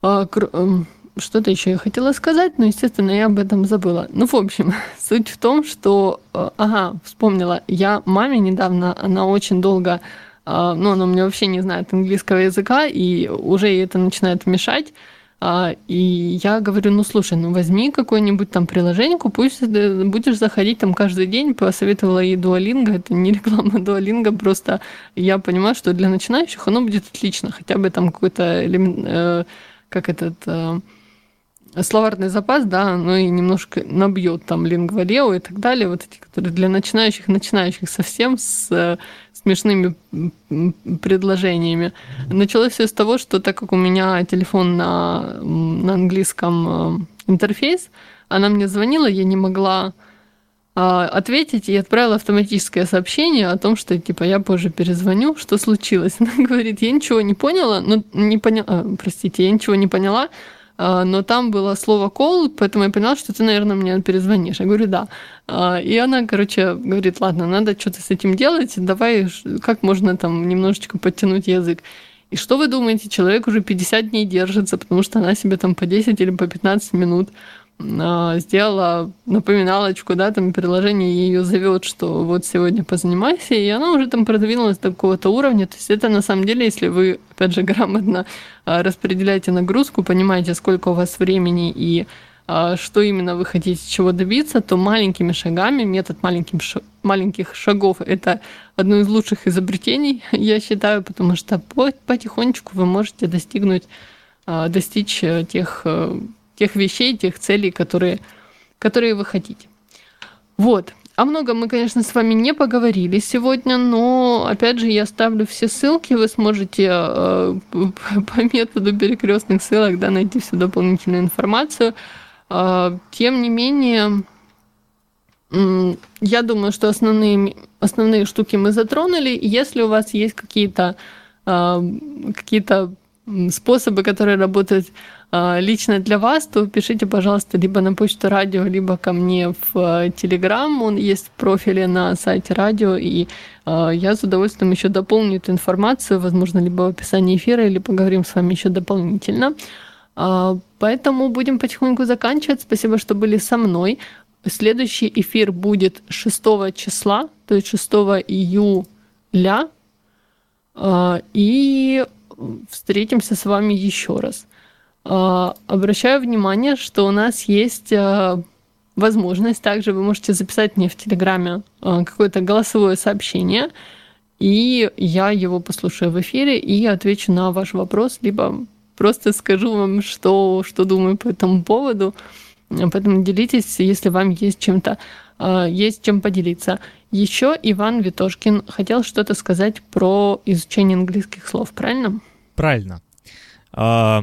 B: а, эм, что-то еще я хотела сказать, но, естественно, я об этом забыла. Ну, в общем, суть в том, что, э, ага, вспомнила, я маме недавно, она очень долго, ну, она у меня вообще не знает английского языка, и уже ей это начинает мешать, а, и я говорю, ну слушай, ну возьми какое-нибудь там приложеньку, пусть будешь заходить там каждый день, посоветовала ей Duolingo, это не реклама Duolingo, просто я понимаю, что для начинающих оно будет отлично, хотя бы там какой-то элемент, э, как этот э, словарный запас, да, ну и немножко набьет там лингвалео и так далее, вот эти, которые для начинающих, начинающих совсем с э, смешными предложениями. Началось все с того, что так как у меня телефон на, на английском э, интерфейс, она мне звонила, я не могла э, ответить и отправила автоматическое сообщение о том, что типа я позже перезвоню, что случилось. Она говорит, я ничего не поняла, ну не поняла, простите, я ничего не поняла, а, но там было слово call, поэтому я поняла, что ты, наверное, мне перезвонишь. Я говорю, да. А, и она, короче, говорит, ладно, надо что-то с этим делать, давай, как можно там немножечко подтянуть язык. И что вы думаете, человек уже 50 дней держится, потому что она себе там по 10 или по 15 минут а, сделала напоминалочку, да, там приложение ее зовет, что вот сегодня позанимайся, и она уже там продвинулась до какого-то уровня. То есть это на самом деле, если вы, опять же, грамотно а, распределяете нагрузку, понимаете, сколько у вас времени и а, что именно вы хотите чего добиться, то маленькими шагами, метод маленьким ш... маленьких шагов – это одно из лучших изобретений, я считаю, потому что потихонечку вы можете достигнуть, достичь э, тех э, тех вещей, тех целей, которые, которые вы хотите. Вот. О многом мы, конечно, с вами не поговорили сегодня, но, опять же, я ставлю все ссылки, вы сможете э, по методу перекрестных ссылок да, найти всю дополнительную информацию. Э, тем не менее, Я думаю, что основные, основные штуки мы затронули. Если у вас есть какие-то а, какие-то способы, которые работают а, лично для вас, то пишите, пожалуйста, либо на почту радио, либо ко мне в Телеграм. Он есть в профиле на сайте радио, и я с удовольствием еще дополню эту информацию, возможно, либо в описании эфира, или поговорим с вами еще дополнительно. Поэтому будем потихоньку заканчивать. Спасибо, что были со мной. Следующий эфир будет 6 числа, то есть 6 июля. А, и встретимся с вами еще раз. А, обращаю внимание, что у нас есть а, возможность, также вы можете записать мне в Телеграме какое-то голосовое сообщение, и я его послушаю в эфире и отвечу на ваш вопрос, либо просто скажу вам, что, что думаю по этому поводу. Поэтому делитесь, если вам есть чем-то, а, есть чем поделиться. Еще Иван Витошкин хотел что-то сказать про изучение английских слов, правильно?
A: Правильно. А,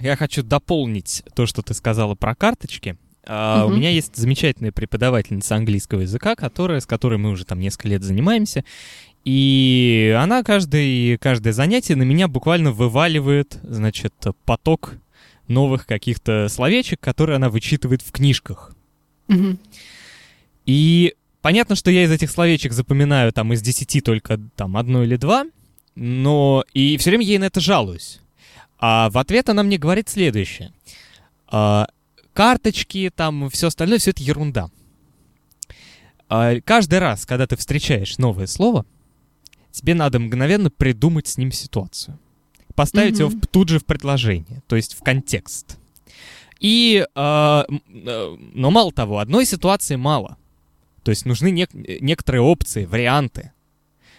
A: я хочу дополнить то, что ты сказала про карточки. Uh, У меня есть замечательная преподавательница английского языка, которая, с которой мы уже там несколько лет занимаемся. И она каждый, каждое занятие на меня буквально вываливает, значит, поток новых каких-то словечек, которые она вычитывает в книжках. Mm-hmm. И понятно, что я из этих словечек запоминаю там из десяти только там одно или два, но и все время ей на это жалуюсь. А в ответ она мне говорит следующее. А, карточки, там, все остальное, все это ерунда. А, каждый раз, когда ты встречаешь новое слово, тебе надо мгновенно придумать с ним ситуацию поставить mm-hmm. его в, тут же в предложение, то есть в контекст. И, э, э, но мало того, одной ситуации мало. То есть нужны нек- некоторые опции, варианты.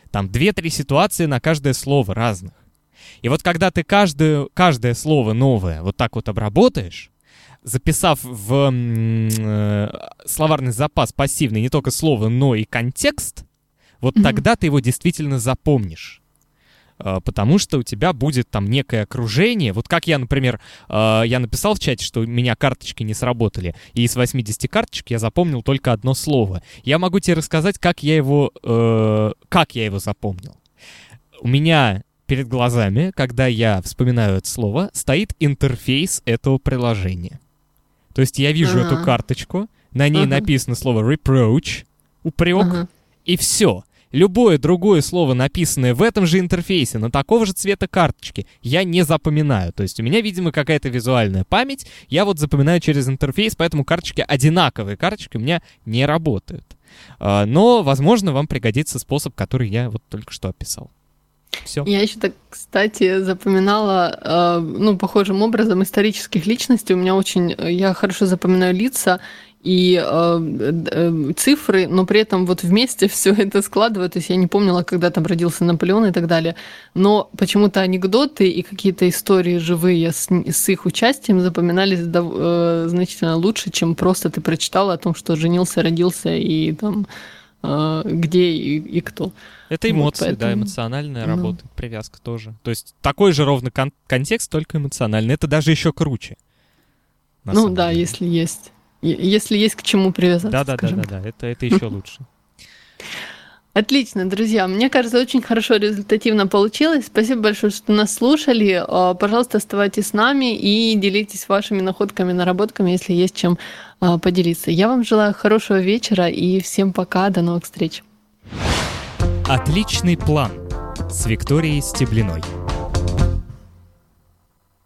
A: Там две-три ситуации на каждое слово разных. И вот когда ты каждое, каждое слово новое вот так вот обработаешь, записав в э, словарный запас пассивный не только слово, но и контекст, вот mm-hmm. тогда ты его действительно запомнишь. А, потому что у тебя будет там некое окружение. Вот как я, например, а, я написал в чате, что у меня карточки не сработали, и из 80 карточек я запомнил только одно слово. Я могу тебе рассказать, как я его, э, как я его запомнил. У меня перед глазами, когда я вспоминаю это слово, стоит интерфейс этого приложения. То есть я вижу uh-huh. эту карточку, на ней uh-huh. написано слово reproach, упрек, uh-huh. и все. Любое другое слово, написанное в этом же интерфейсе, на такого же цвета карточки, я не запоминаю. То есть у меня, видимо, какая-то визуальная память, я вот запоминаю через интерфейс, поэтому карточки одинаковые, карточки у меня не работают. А, но, возможно, вам пригодится способ, который я вот только что описал. Все.
B: Я еще так, кстати, запоминала, э, ну, похожим образом исторических личностей. У меня очень, я хорошо запоминаю лица, и э, э, цифры, но при этом вот вместе все это складывает. То есть я не помнила, когда там родился Наполеон и так далее. Но почему-то анекдоты и какие-то истории живые с, с их участием запоминались э, значительно лучше, чем просто ты прочитала о том, что женился, родился и там э, где и, и кто.
A: Это эмоции, вот, поэтому... да, эмоциональная ну. работа, привязка тоже. То есть такой же ровно кон- контекст, только эмоциональный. Это даже еще круче.
B: Ну да, деле. если есть. Если есть к чему привязаться.
A: Да, да, да, да, да, это, это еще лучше.
B: Отлично, друзья. Мне кажется, очень хорошо результативно получилось. Спасибо большое, что нас слушали. А, пожалуйста, оставайтесь с нами и делитесь вашими находками, наработками, если есть чем а, поделиться. Я вам желаю хорошего вечера и всем пока. До новых встреч.
A: Отличный план с Викторией Стеблиной.